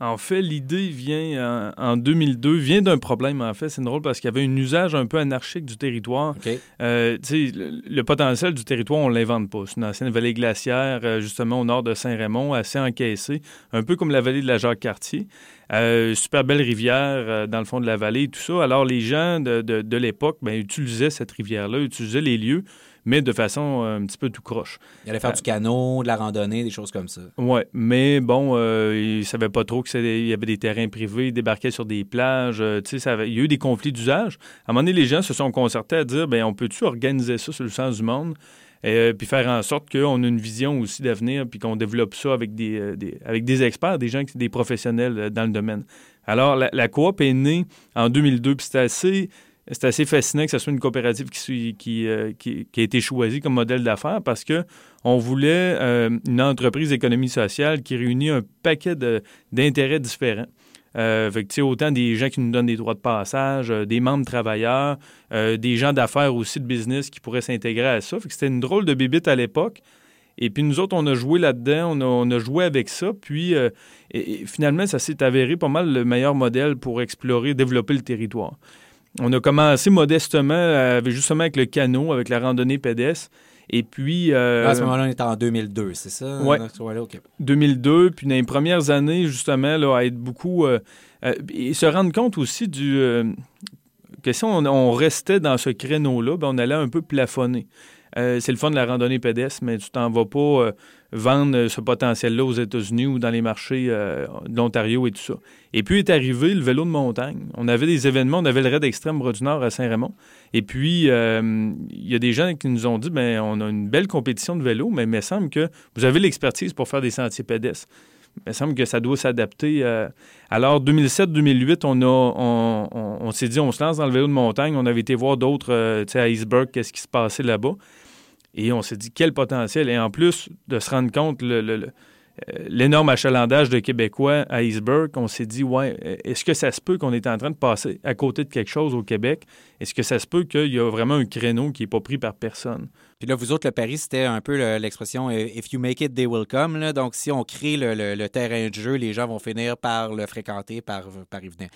En fait, l'idée vient en, 2002, vient d'un problème, en fait. C'est drôle parce qu'il y avait un usage un peu anarchique du territoire. Euh, le, le, potentiel du territoire, on ne l'invente pas. C'est une ancienne vallée glaciaire, euh, justement au nord de Saint-Raymond, assez encaissée, un peu comme la vallée de la Jacques-Cartier. Euh, super belle rivière dans le fond de la vallée et tout ça. Alors, les gens de, de l'époque ben, utilisaient cette rivière-là, utilisaient les lieux mais de façon euh, un petit peu tout croche. Il allait faire du canot, de la randonnée, des choses comme ça. Oui, mais bon, euh, il ne savait pas trop qu'il y avait des terrains privés, il débarquait sur des plages. Euh, il y a eu des conflits d'usage. À un moment donné, les gens se sont concertés à dire ben, on peut-tu organiser ça sur le sens du monde et puis faire en sorte qu'on a une vision aussi d'avenir, puis qu'on développe ça avec des, avec des experts, des gens, des professionnels dans le domaine. Alors, la, la coop est née en 2002, puis c'était assez c'est assez fascinant que ce soit une coopérative euh, qui, a été choisie comme modèle d'affaires parce que on voulait euh, une entreprise d'économie sociale qui réunit un paquet d'intérêts différents. Euh, autant des gens qui nous donnent des droits de passage, des membres travailleurs, des gens d'affaires aussi de business qui pourraient s'intégrer à ça. Que c'était une drôle de bébite à l'époque. Et puis nous autres, on a joué là-dedans, on a, joué avec ça. Puis finalement, ça s'est avéré pas mal le meilleur modèle pour explorer, développer le territoire. On a commencé modestement, euh, avec, justement avec le canot, avec la randonnée pédestre. Et puis. Euh, à ce moment-là, on était en 2002, c'est ça? Oui. 2002. Puis dans les premières années, justement, là, à être beaucoup. Euh, et se rendre compte aussi du. que si on, restait dans ce créneau-là, ben, on allait un peu plafonner. c'est le fun de la randonnée pédestre, mais tu t'en vas pas vendre ce potentiel-là aux États-Unis ou dans les marchés euh, de l'Ontario et tout ça. Et puis est arrivé le vélo de montagne. On avait des événements, on avait le raid extrême du Nord à Saint-Raymond. Et puis, euh, il y a des gens qui nous ont dit, ben on a une belle compétition de vélo, mais il me semble que vous avez l'expertise pour faire des sentiers pédestres. Il me semble que ça doit s'adapter. Euh. Alors, 2007-2008, on, a, on, s'est dit, on se lance dans le vélo de montagne. On avait été voir d'autres, tu sais, à Iceberg, qu'est-ce qui se passait là-bas. Et on s'est dit quel potentiel. Et en plus de se rendre compte euh, l'énorme achalandage de Québécois à Iceberg, on s'est dit, ouais, est-ce que ça se peut qu'on est en train de passer à côté de quelque chose au Québec? Est-ce que ça se peut qu'il y a vraiment un créneau qui n'est pas pris par personne? Puis là, vous autres, le Paris, c'était un peu l'expression If you make it, they will come. Donc, si on crée le, terrain de jeu, les gens vont finir par le fréquenter, par, par y venir.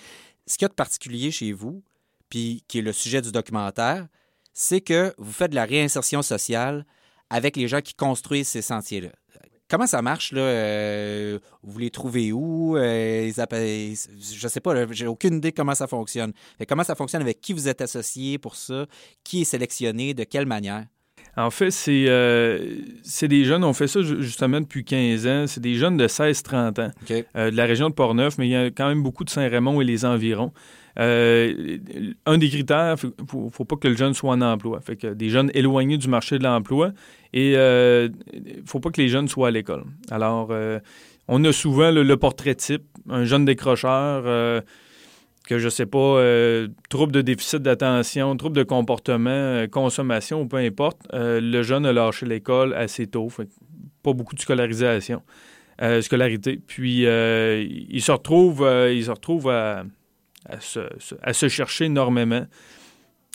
Ce qu'il y a de particulier chez vous, puis qui est le sujet du documentaire, c'est que vous faites de la réinsertion sociale avec les gens qui construisent ces sentiers-là. comment ça marche, là? Euh, vous les trouvez où? Euh, je sais pas, j'ai aucune idée comment ça fonctionne. comment ça fonctionne, avec qui vous êtes associé pour ça? Qui est sélectionné? De quelle manière? En fait, c'est c'est des jeunes, on fait ça justement depuis 15 ans. C'est des jeunes de 16-30 ans de la région de Portneuf, mais il y a quand même beaucoup de Saint-Raymond et les environs. Euh, un des critères, il ne faut, pas que le jeune soit en emploi. Fait que des jeunes éloignés du marché de l'emploi et il euh, ne faut pas que les jeunes soient à l'école. Alors, euh, on a souvent le, portrait type, un jeune décrocheur que je sais pas, trouble de déficit d'attention, trouble de comportement, consommation peu importe, le jeune a lâché l'école assez tôt, pas beaucoup de scolarisation, scolarité. Puis il se retrouve, il se retrouve à à se, chercher énormément,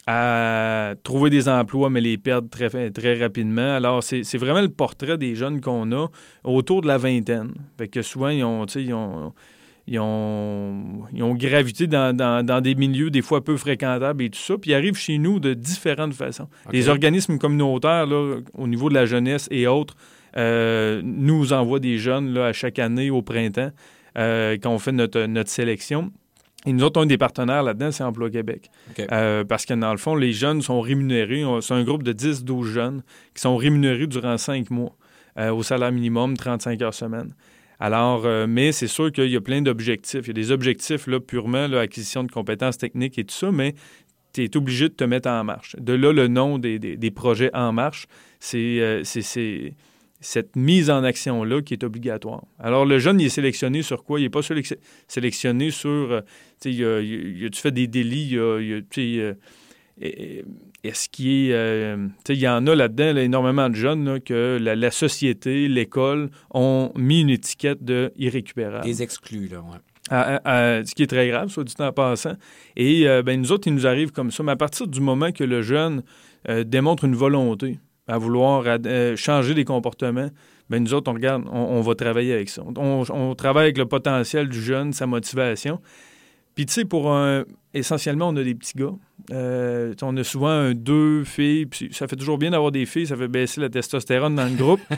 à trouver des emplois, mais les perdre très, très rapidement. Alors, c'est vraiment le portrait des jeunes qu'on a autour de la vingtaine. Fait que souvent, ils ont, ils ont, ils ont, ils ont gravité dans, dans, des milieux des fois peu fréquentables et tout ça, puis ils arrivent chez nous de différentes façons. Les organismes communautaires, là, au niveau de la jeunesse et autres, euh, nous envoient des jeunes là, à chaque année au printemps euh, quand on fait notre, notre sélection. Et nous autres, un des partenaires là-dedans, c'est Emploi Québec. Euh, parce que dans le fond, les jeunes sont rémunérés. C'est un groupe de 10-12 jeunes qui sont rémunérés durant 5 mois euh, au salaire minimum, 35 heures semaine. Alors, euh, mais c'est sûr qu'il y a plein d'objectifs. Il y a des objectifs là, purement l'acquisition de compétences techniques et tout ça, mais tu es obligé de te mettre en marche. De là, le nom des, des projets En marche, c'est cette mise en action-là qui est obligatoire. Alors, le jeune, il est sélectionné sur quoi? Il n'est pas sélectionné sur, euh, tu sais, tu fais des délits, est-ce qu'il est... Euh, tu sais, il y en a là-dedans énormément de jeunes que la, société, l'école ont mis une étiquette de irrécupérable. Des exclus, là, ouais. ce qui est très grave, soit du temps en passant. Et euh, ben, nous autres, il nous arrive comme ça. Mais à partir du moment que le jeune démontre une volonté, à vouloir euh, changer des comportements, bien, nous autres, on regarde, on, va travailler avec ça. On, travaille avec le potentiel du jeune, sa motivation. Puis, tu sais, pour un. Essentiellement, on a des petits gars. Euh, on a souvent deux filles. Puis ça fait toujours bien d'avoir des filles. Ça fait baisser la testostérone dans le groupe.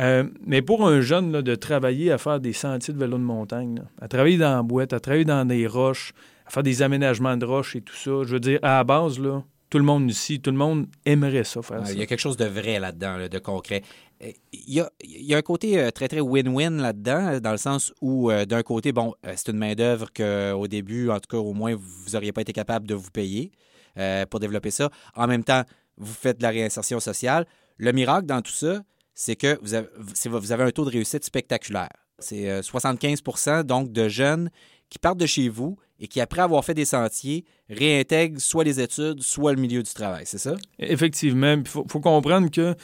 Euh, mais pour un jeune, là, de travailler à faire des sentiers de vélo de montagne, à travailler dans la boîte, à travailler dans des roches, à faire des aménagements de roches et tout ça, je veux dire, à la base, là, tout le monde ici, tout le monde aimerait ça faire ça. Il y a quelque chose de vrai là-dedans, de concret. Euh, il y, a, un côté euh, très, très win-win là-dedans, dans le sens où, euh, d'un côté, bon, c'est une main-d'œuvre qu'au début, en tout cas, au moins, vous n'auriez pas été capable de vous payer pour développer ça. En même temps, vous faites de la réinsertion sociale. Le miracle dans tout ça, c'est que vous avez, vous avez un taux de réussite spectaculaire. C'est 75 donc de jeunes qui partent de chez vous et qui, après avoir fait des sentiers, réintègrent soit les études, soit le milieu du travail, c'est ça? Effectivement. Il faut, comprendre que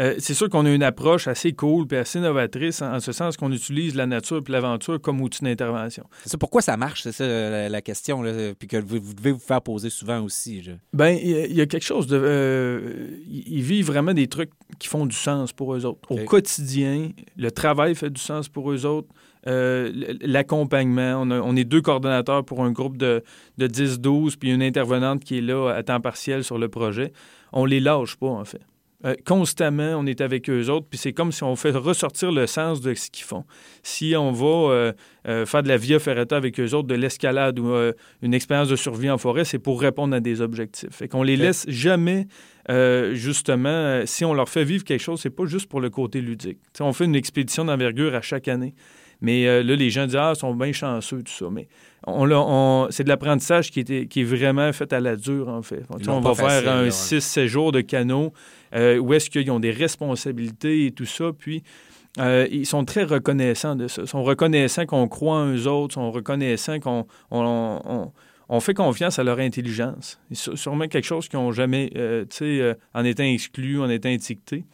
euh, c'est sûr qu'on a une approche assez cool et assez novatrice en, ce sens qu'on utilise la nature et l'aventure comme outil d'intervention. C'est ça. Pourquoi ça marche? C'est ça la, question, là, puis que vous, devez vous faire poser souvent aussi. Bien, il y, a quelque chose de... Euh, ils vivent vraiment des trucs qui font du sens pour eux autres. Au quotidien, le travail fait du sens pour eux autres. Euh, l'accompagnement. On, est deux coordonnateurs pour un groupe de, de 10-12, puis une intervenante qui est là à temps partiel sur le projet. On les lâche pas, en fait. Euh, constamment, on est avec eux autres, puis c'est comme si on fait ressortir le sens de ce qu'ils font. Si on va euh, faire de la via ferrata avec eux autres, de l'escalade ou une expérience de survie en forêt, c'est pour répondre à des objectifs. Fait qu'on les laisse jamais, justement, si on leur fait vivre quelque chose, c'est pas juste pour le côté ludique. on fait une expédition d'envergure à chaque année. Mais euh, là, les gens disent Ah, ils sont bien chanceux, tout ça. Mais on, c'est de l'apprentissage qui, était, qui est vraiment fait à la dure, en fait. on va faire un 6-7 jours de canot euh, où est-ce qu'ils ont des responsabilités et tout ça. Puis, euh, ils sont très reconnaissants de ça. Ils sont reconnaissants qu'on croit en eux autres, ils sont reconnaissants qu'on on, fait confiance à leur intelligence. C'est sûrement quelque chose qu'ils n'ont jamais, tu sais, en étant exclus, en étant étiquetés.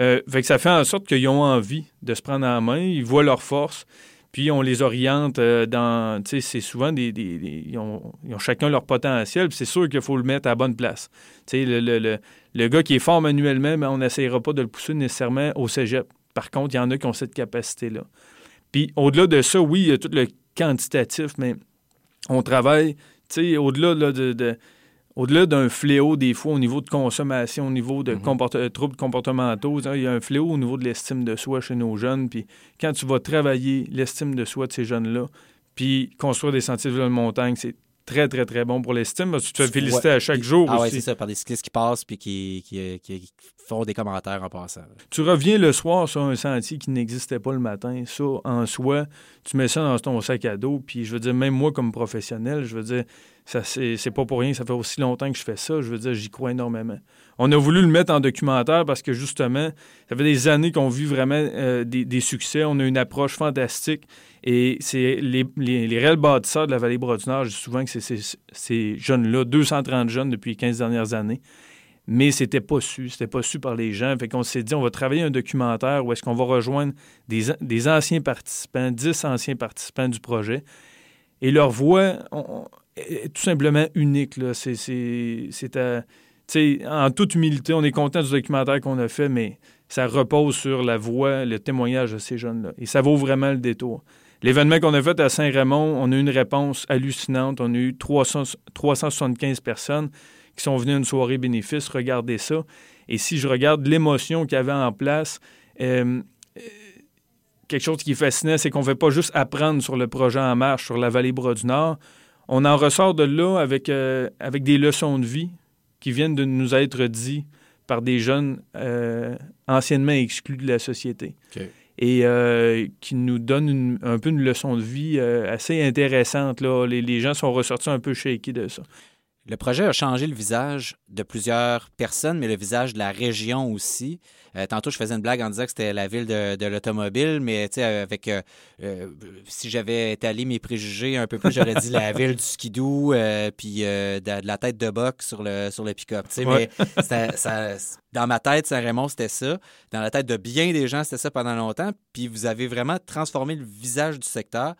Euh, fait que ça fait en sorte qu'ils ont envie de se prendre en main, ils voient leurs forces, puis on les oriente euh, dans. Tu sais, c'est souvent des. ils, ont, chacun leur potentiel, puis c'est sûr qu'il faut le mettre à la bonne place. Tu sais, le, le, le, gars qui est fort manuellement, mais on n'essayera pas de le pousser nécessairement au cégep. Par contre, il y en a qui ont cette capacité-là. Puis au-delà de ça, oui, il y a tout le quantitatif, mais on travaille, tu sais, au-delà de au-delà d'un fléau, des fois, au niveau de consommation, au niveau de Mhm. troubles comportementaux, il y a un fléau au niveau de l'estime de soi chez nos jeunes. Puis quand tu vas travailler l'estime de soi de ces jeunes-là, puis construire des sentiers de montagne, c'est très, très, très bon pour l'estime. Tu te fais Ouais. féliciter à chaque jour Ah aussi. c'est ça, par des cyclistes qui passent puis qui, qui, qui font des commentaires en passant. Tu reviens le soir sur un sentier qui n'existait pas le matin. Ça, en soi, tu mets ça dans ton sac à dos. Puis je veux dire, même moi, comme professionnel, je veux dire, ça c'est pas pour rien. Ça fait aussi longtemps que je fais ça. Je veux dire, j'y crois énormément. On a voulu le mettre en documentaire parce que justement, ça fait des années qu'on vit vraiment euh, des, succès. On a une approche fantastique. Et c'est les, les, réels bâtisseurs de la vallée Bras-du-Nord, je dis souvent que c'est ces- ces jeunes-là, 230 jeunes depuis les 15 dernières années, mais c'était pas su, c'était pas su par les gens. Fait qu'on s'est dit, on va travailler un documentaire où est-ce qu'on va rejoindre des, des anciens participants, 10 anciens participants du projet, et leur voix est tout simplement unique. C'est, c'est, en toute humilité, on est content du documentaire qu'on a fait, mais ça repose sur la voix, le témoignage de ces jeunes-là. Et ça vaut vraiment le détour. L'événement qu'on a fait à Saint-Raymond, on a eu une réponse hallucinante. On a eu 300 375 personnes qui sont venues à une soirée bénéfice regarder ça. Et si je regarde l'émotion qu'il y avait en place, euh, euh, quelque chose qui est fascinant, c'est qu'on ne fait pas juste apprendre sur le projet En Marche, sur la vallée Bras du Nord. On en ressort de là avec, euh, avec des leçons de vie qui viennent de nous être dites par des jeunes euh, anciennement exclus de la société. Et euh, qui nous donnent une- un peu une leçon de vie assez intéressante. Là. Les, les gens sont ressortis un peu shakés de ça. Le projet a changé le visage de plusieurs personnes, mais le visage de la région aussi. Euh, tantôt, je faisais une blague en disant que c'était la ville de, de l'automobile, mais tu sais, avec euh, euh, si j'avais étalé mes préjugés un peu plus, j'aurais dit la ville du skidoo, euh, puis euh, de, de la tête de boc sur le sur le pick-up. Tu sais, Ouais. mais ça, ça- dans ma tête, Saint-Raymond, c'était ça. Dans la tête de bien des gens, c'était ça pendant longtemps. Puis vous avez vraiment transformé le visage du secteur.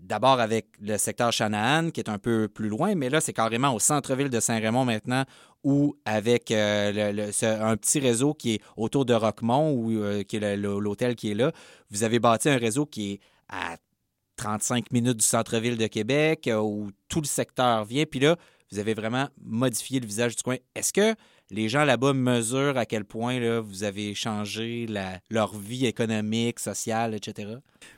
D'abord avec le secteur Chanahan, qui est un peu plus loin, mais là, c'est carrément au centre-ville de Saint-Raymond maintenant, ou avec euh, un petit réseau qui est autour de Roquemont, ou euh, qui est l'hôtel qui est là. Vous avez bâti un réseau qui est à 35 minutes du centre-ville de Québec, euh, où tout le secteur vient. Puis là, vous avez vraiment modifié le visage du coin. Est-ce que les gens là-bas mesurent à quel point là, vous avez changé leur vie économique, sociale, etc.?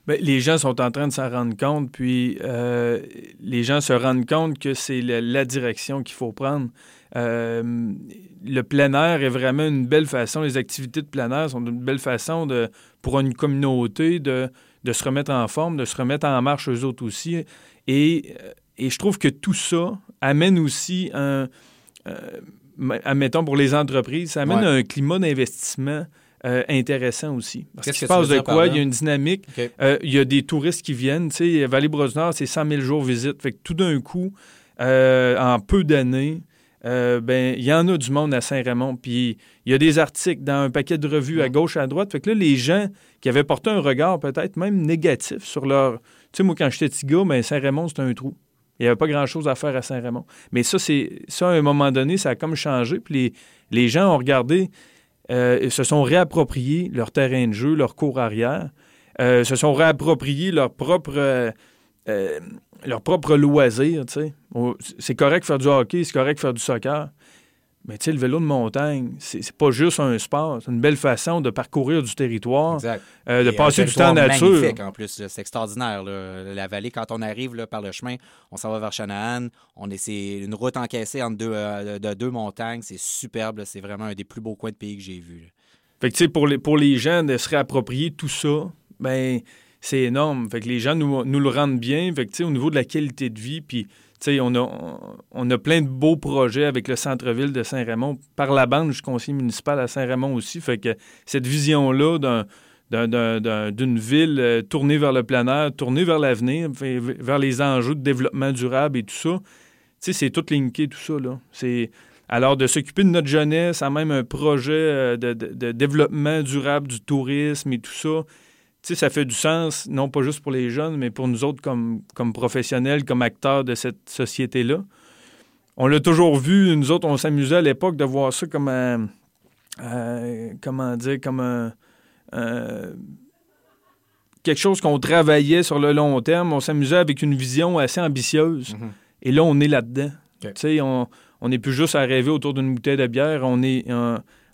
Ben, les gens sont en train de s'en rendre compte, puis euh, les gens se rendent compte que c'est la direction qu'il faut prendre. Euh, le plein air est vraiment une belle façon, les activités de plein air sont une belle façon de, pour une communauté de, se remettre en forme, de se remettre en marche eux autres aussi. Et, je trouve que tout ça amène aussi un, admettons pour les entreprises, ça amène Ouais. un climat d'investissement euh, intéressant aussi. Parce qu'il que se passe de quoi? Il y a une dynamique. Euh, il y a des touristes qui viennent. Tu sais, Vallée c'est 100 000 jours visite. Fait que tout d'un coup, euh, en peu d'années, ben, il y en a du monde à Saint-Raymond. Puis il y a des articles dans un paquet de revues à gauche, à droite. Fait que là, les gens qui avaient porté un regard peut-être même négatif sur leur. Tu sais, moi, quand j'étais petit gars, ben, Saint-Raymond, c'était un trou. Il n'y avait pas grand-chose à faire à Saint-Raymond. Mais ça, c'est ça, à un moment donné, ça a comme changé. Puis les, les gens ont regardé, euh, se sont réappropriés leur terrain de jeu, leur cours arrière, euh, se sont réappropriés leur propre, euh, leur propre loisir. C'est correct de faire du hockey, c'est correct de faire du soccer. Mais tu sais, le vélo de montagne, c'est pas juste un sport. C'est une belle façon de parcourir du territoire, Exact. euh, de Et passer du temps en nature. magnifique en plus, c'est extraordinaire. là. La vallée, quand on arrive là, par le chemin, on s'en va vers est, c'est une route encaissée entre deux, euh, de, de deux montagnes. C'est superbe. C'est vraiment un des plus beaux coins de pays que j'ai vu. là. Fait que, tu sais, pour les, pour les gens de se réapproprier tout ça, ben c'est énorme. Fait que les gens nous, nous le rendent bien. Fait que, tu sais, au niveau de la qualité de vie, puis, on a, on a plein de beaux projets avec le centre-ville de Saint-Raymond. Par la bande, suis conseiller municipal à Saint-Raymond aussi. Fait que cette vision-là d'un- d'un- d'un- d'un- d'une ville euh, tournée vers le plein air, tournée vers l'avenir, vers les enjeux de développement durable et tout ça, c'est tout linké, tout ça, là. Alors, de s'occuper de notre jeunesse, à même un projet euh, de- de développement durable du tourisme et tout ça, ça fait du sens, non pas juste pour les jeunes, mais pour nous autres comme, comme professionnels, comme acteurs de cette société-là. On l'a toujours vu, nous autres, on s'amusait à l'époque de voir ça comme un. euh, comment dire, comme un. quelque chose qu'on travaillait sur le long terme. On s'amusait avec une vision assez ambitieuse. Mhm. Et là, on est là-dedans. On n'est plus juste à rêver autour d'une bouteille de bière. On est,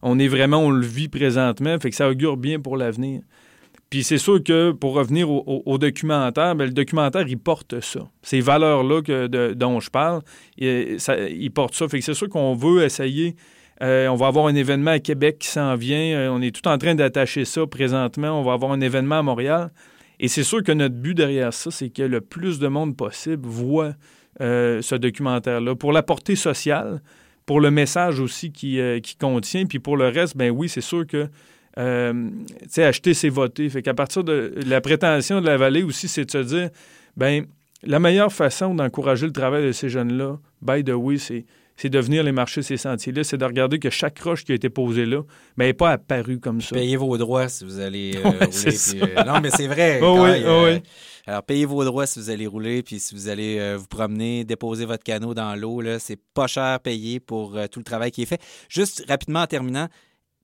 on est vraiment, on le vit présentement. Fait que ça augure bien pour l'avenir. Puis c'est sûr que pour revenir au, documentaire, bien, le documentaire, il porte ça. Ces valeurs-là dont je parle, il porte ça. Fait que c'est sûr qu'on veut essayer. Euh, on va avoir un événement à Québec qui s'en vient. Euh, on est tout en train d'attacher ça présentement. On va avoir un événement à Montréal. Et c'est sûr que notre but derrière ça, c'est que le plus de monde possible voit euh, ce documentaire-là. Pour la portée sociale, pour le message aussi qui, qui contient, puis pour le reste, ben oui, c'est sûr que euh, acheter, c'est voter. Fait qu'à partir de la prétention de la vallée aussi, c'est de se dire, ben la meilleure façon d'encourager le travail de ces jeunes-là, by the way, c'est c'est de venir les marcher ces sentiers-là, c'est de regarder que chaque roche qui a été posée là, mais n'est pas apparue comme ça. Payez vos droits si vous allez euh, rouler. Euh, non, mais c'est vrai. Oh oui, oh oui. Alors, payez vos droits si vous allez rouler, puis si vous allez euh, vous promener, déposer votre canot dans l'eau, c'est pas cher payé pour tout le travail qui est fait. Juste rapidement en terminant,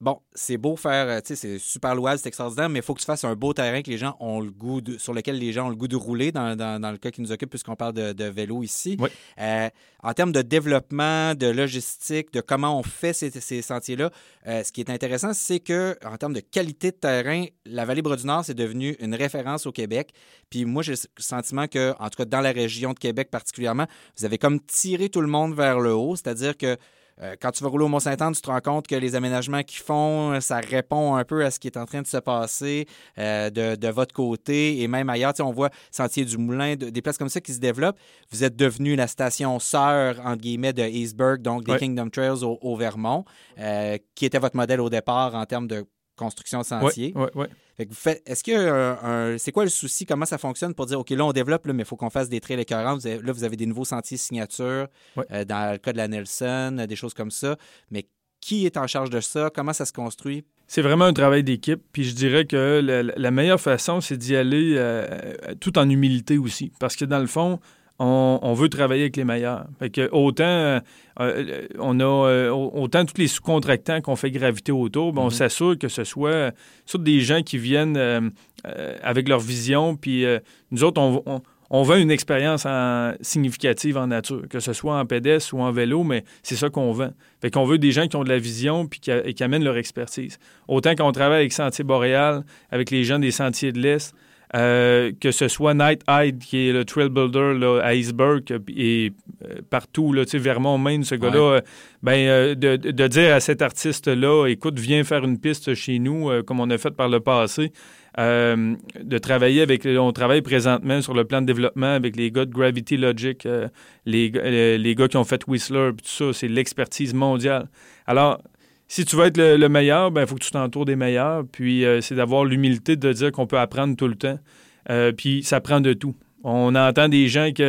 bon, c'est beau faire, euh, tu sais, c'est super louable, c'est extraordinaire, mais il faut que tu fasses un beau terrain que les gens ont le goût sur lequel les gens ont le gout de rouler dans, le cas qui nous occupe, puisqu'on parle de, vélo ici. Euh, en termes de développement, de logistique, de comment on fait ces, sentiers-là, euh, ce qui est intéressant, c'est que en termes de qualité de terrain, la vallée Bras du Nord, c'est devenu une référence au Québec. Puis moi, j'ai le sentiment que, en tout cas, dans la région de Québec particulièrement, vous avez comme tiré tout le monde vers le haut, c'est-à-dire que euh, quand tu vas rouler au Mont-Saint-Anne, tu te rends compte que les aménagements qu'ils font, ça répond un peu à ce qui est en train de se passer euh, de, votre côté et même ailleurs. on voit Sentier du Moulin, des places comme ça qui se développent. Vous êtes devenu la station sœur, entre guillemets, de Eastburg, donc des Kingdom Trails au, Vermont, euh, qui était votre modèle au départ en termes de construction de sentier. Oui, oui, est-ce que c'est quoi le souci? Comment ça fonctionne pour dire, OK, là, on développe, mais il faut qu'on fasse des trails écœurants. là, vous avez des nouveaux sentiers signature, euh, dans le cas de la Nelson, euh, des choses comme ça. Mais qui est en charge de ça? Comment ça se construit? C'est vraiment un travail d'équipe. Puis je dirais que la, meilleure façon, c'est d'y aller euh, tout en humilité aussi. Parce que dans le fond, on, veut travailler avec les meilleurs. Fait que autant euh, euh, on a euh, autant tous les sous-contractants qu'on fait graviter autour, ben, on mm-hmm. s'assure que ce soit, des gens qui viennent avec leur vision. Puis nous autres, on, veut une expérience significative en nature, que ce soit en pédestre ou en vélo, mais c'est ça qu'on veut. Fait qu'on veut des gens qui ont de la vision puis qui, qui amènent leur expertise. Autant qu'on travaille avec Sentier Boréal, avec les gens des Sentiers de l'Est, euh, que ce soit Night Hyde, qui est le trail builder là, à Iceberg et euh, partout, là, Vermont, Maine, ce gars-là, euh, ben, de, de, dire à cet artiste-là, écoute, viens faire une piste chez nous, comme on a fait par le passé, de travailler avec, on travaille présentement sur le plan de développement avec les gars de Gravity Logic, les, les, gars qui ont fait Whistler, tout ça, c'est l'expertise mondiale. Alors, si tu veux être le, meilleur, il ben, faut que tu t'entoures des meilleurs. Puis euh, c'est d'avoir l'humilité de dire qu'on peut apprendre tout le temps. Euh, puis ça prend de tout. On entend des gens qui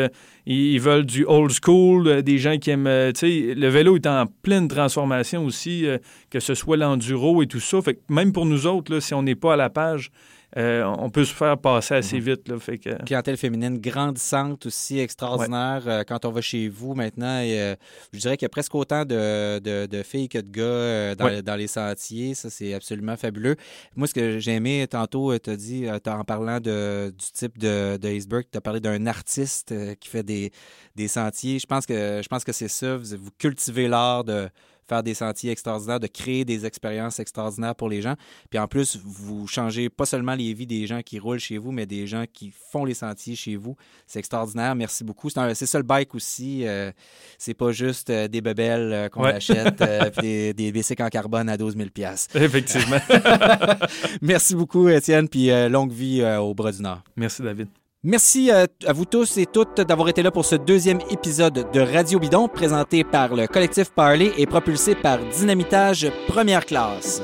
ils veulent du old school, euh, des gens qui aiment. tu sais, le vélo est en pleine transformation aussi, que ce soit l'enduro et tout ça. Fait que même pour nous autres, là, si on n'est pas à la page, euh, on peut se faire passer assez mhm. vite. Là, fait que... Clientèle féminine grandissante aussi, extraordinaire. Euh, quand on va chez vous maintenant, je dirais qu'il y a presque autant de, filles que de gars euh, dans, les sentiers. Ça, c'est absolument fabuleux. Moi, ce que j'ai aimé tantôt, tu as dit, en parlant du type de, de tu as parlé d'un artiste qui fait des, des sentiers. Je pense que, je pense que c'est ça. vous cultivez l'art de faire des sentiers extraordinaires, de créer des expériences extraordinaires pour les gens. Puis en plus, vous changez pas seulement les vies des gens qui roulent chez vous, mais des gens qui font les sentiers chez vous. C'est extraordinaire. Merci beaucoup. C'est ça le bike aussi. Euh, c'est pas juste euh, des bebelles euh, qu'on achète, puis des, des en carbone à 12 000 Effectivement. Merci beaucoup, Étienne, puis longue vie au Bras du Nord. Merci, David. Merci à, vous tous et toutes d'avoir été là pour ce deuxième épisode de Radio Bidon présenté par le collectif Parley et propulsé par Dynamitage Première Classe.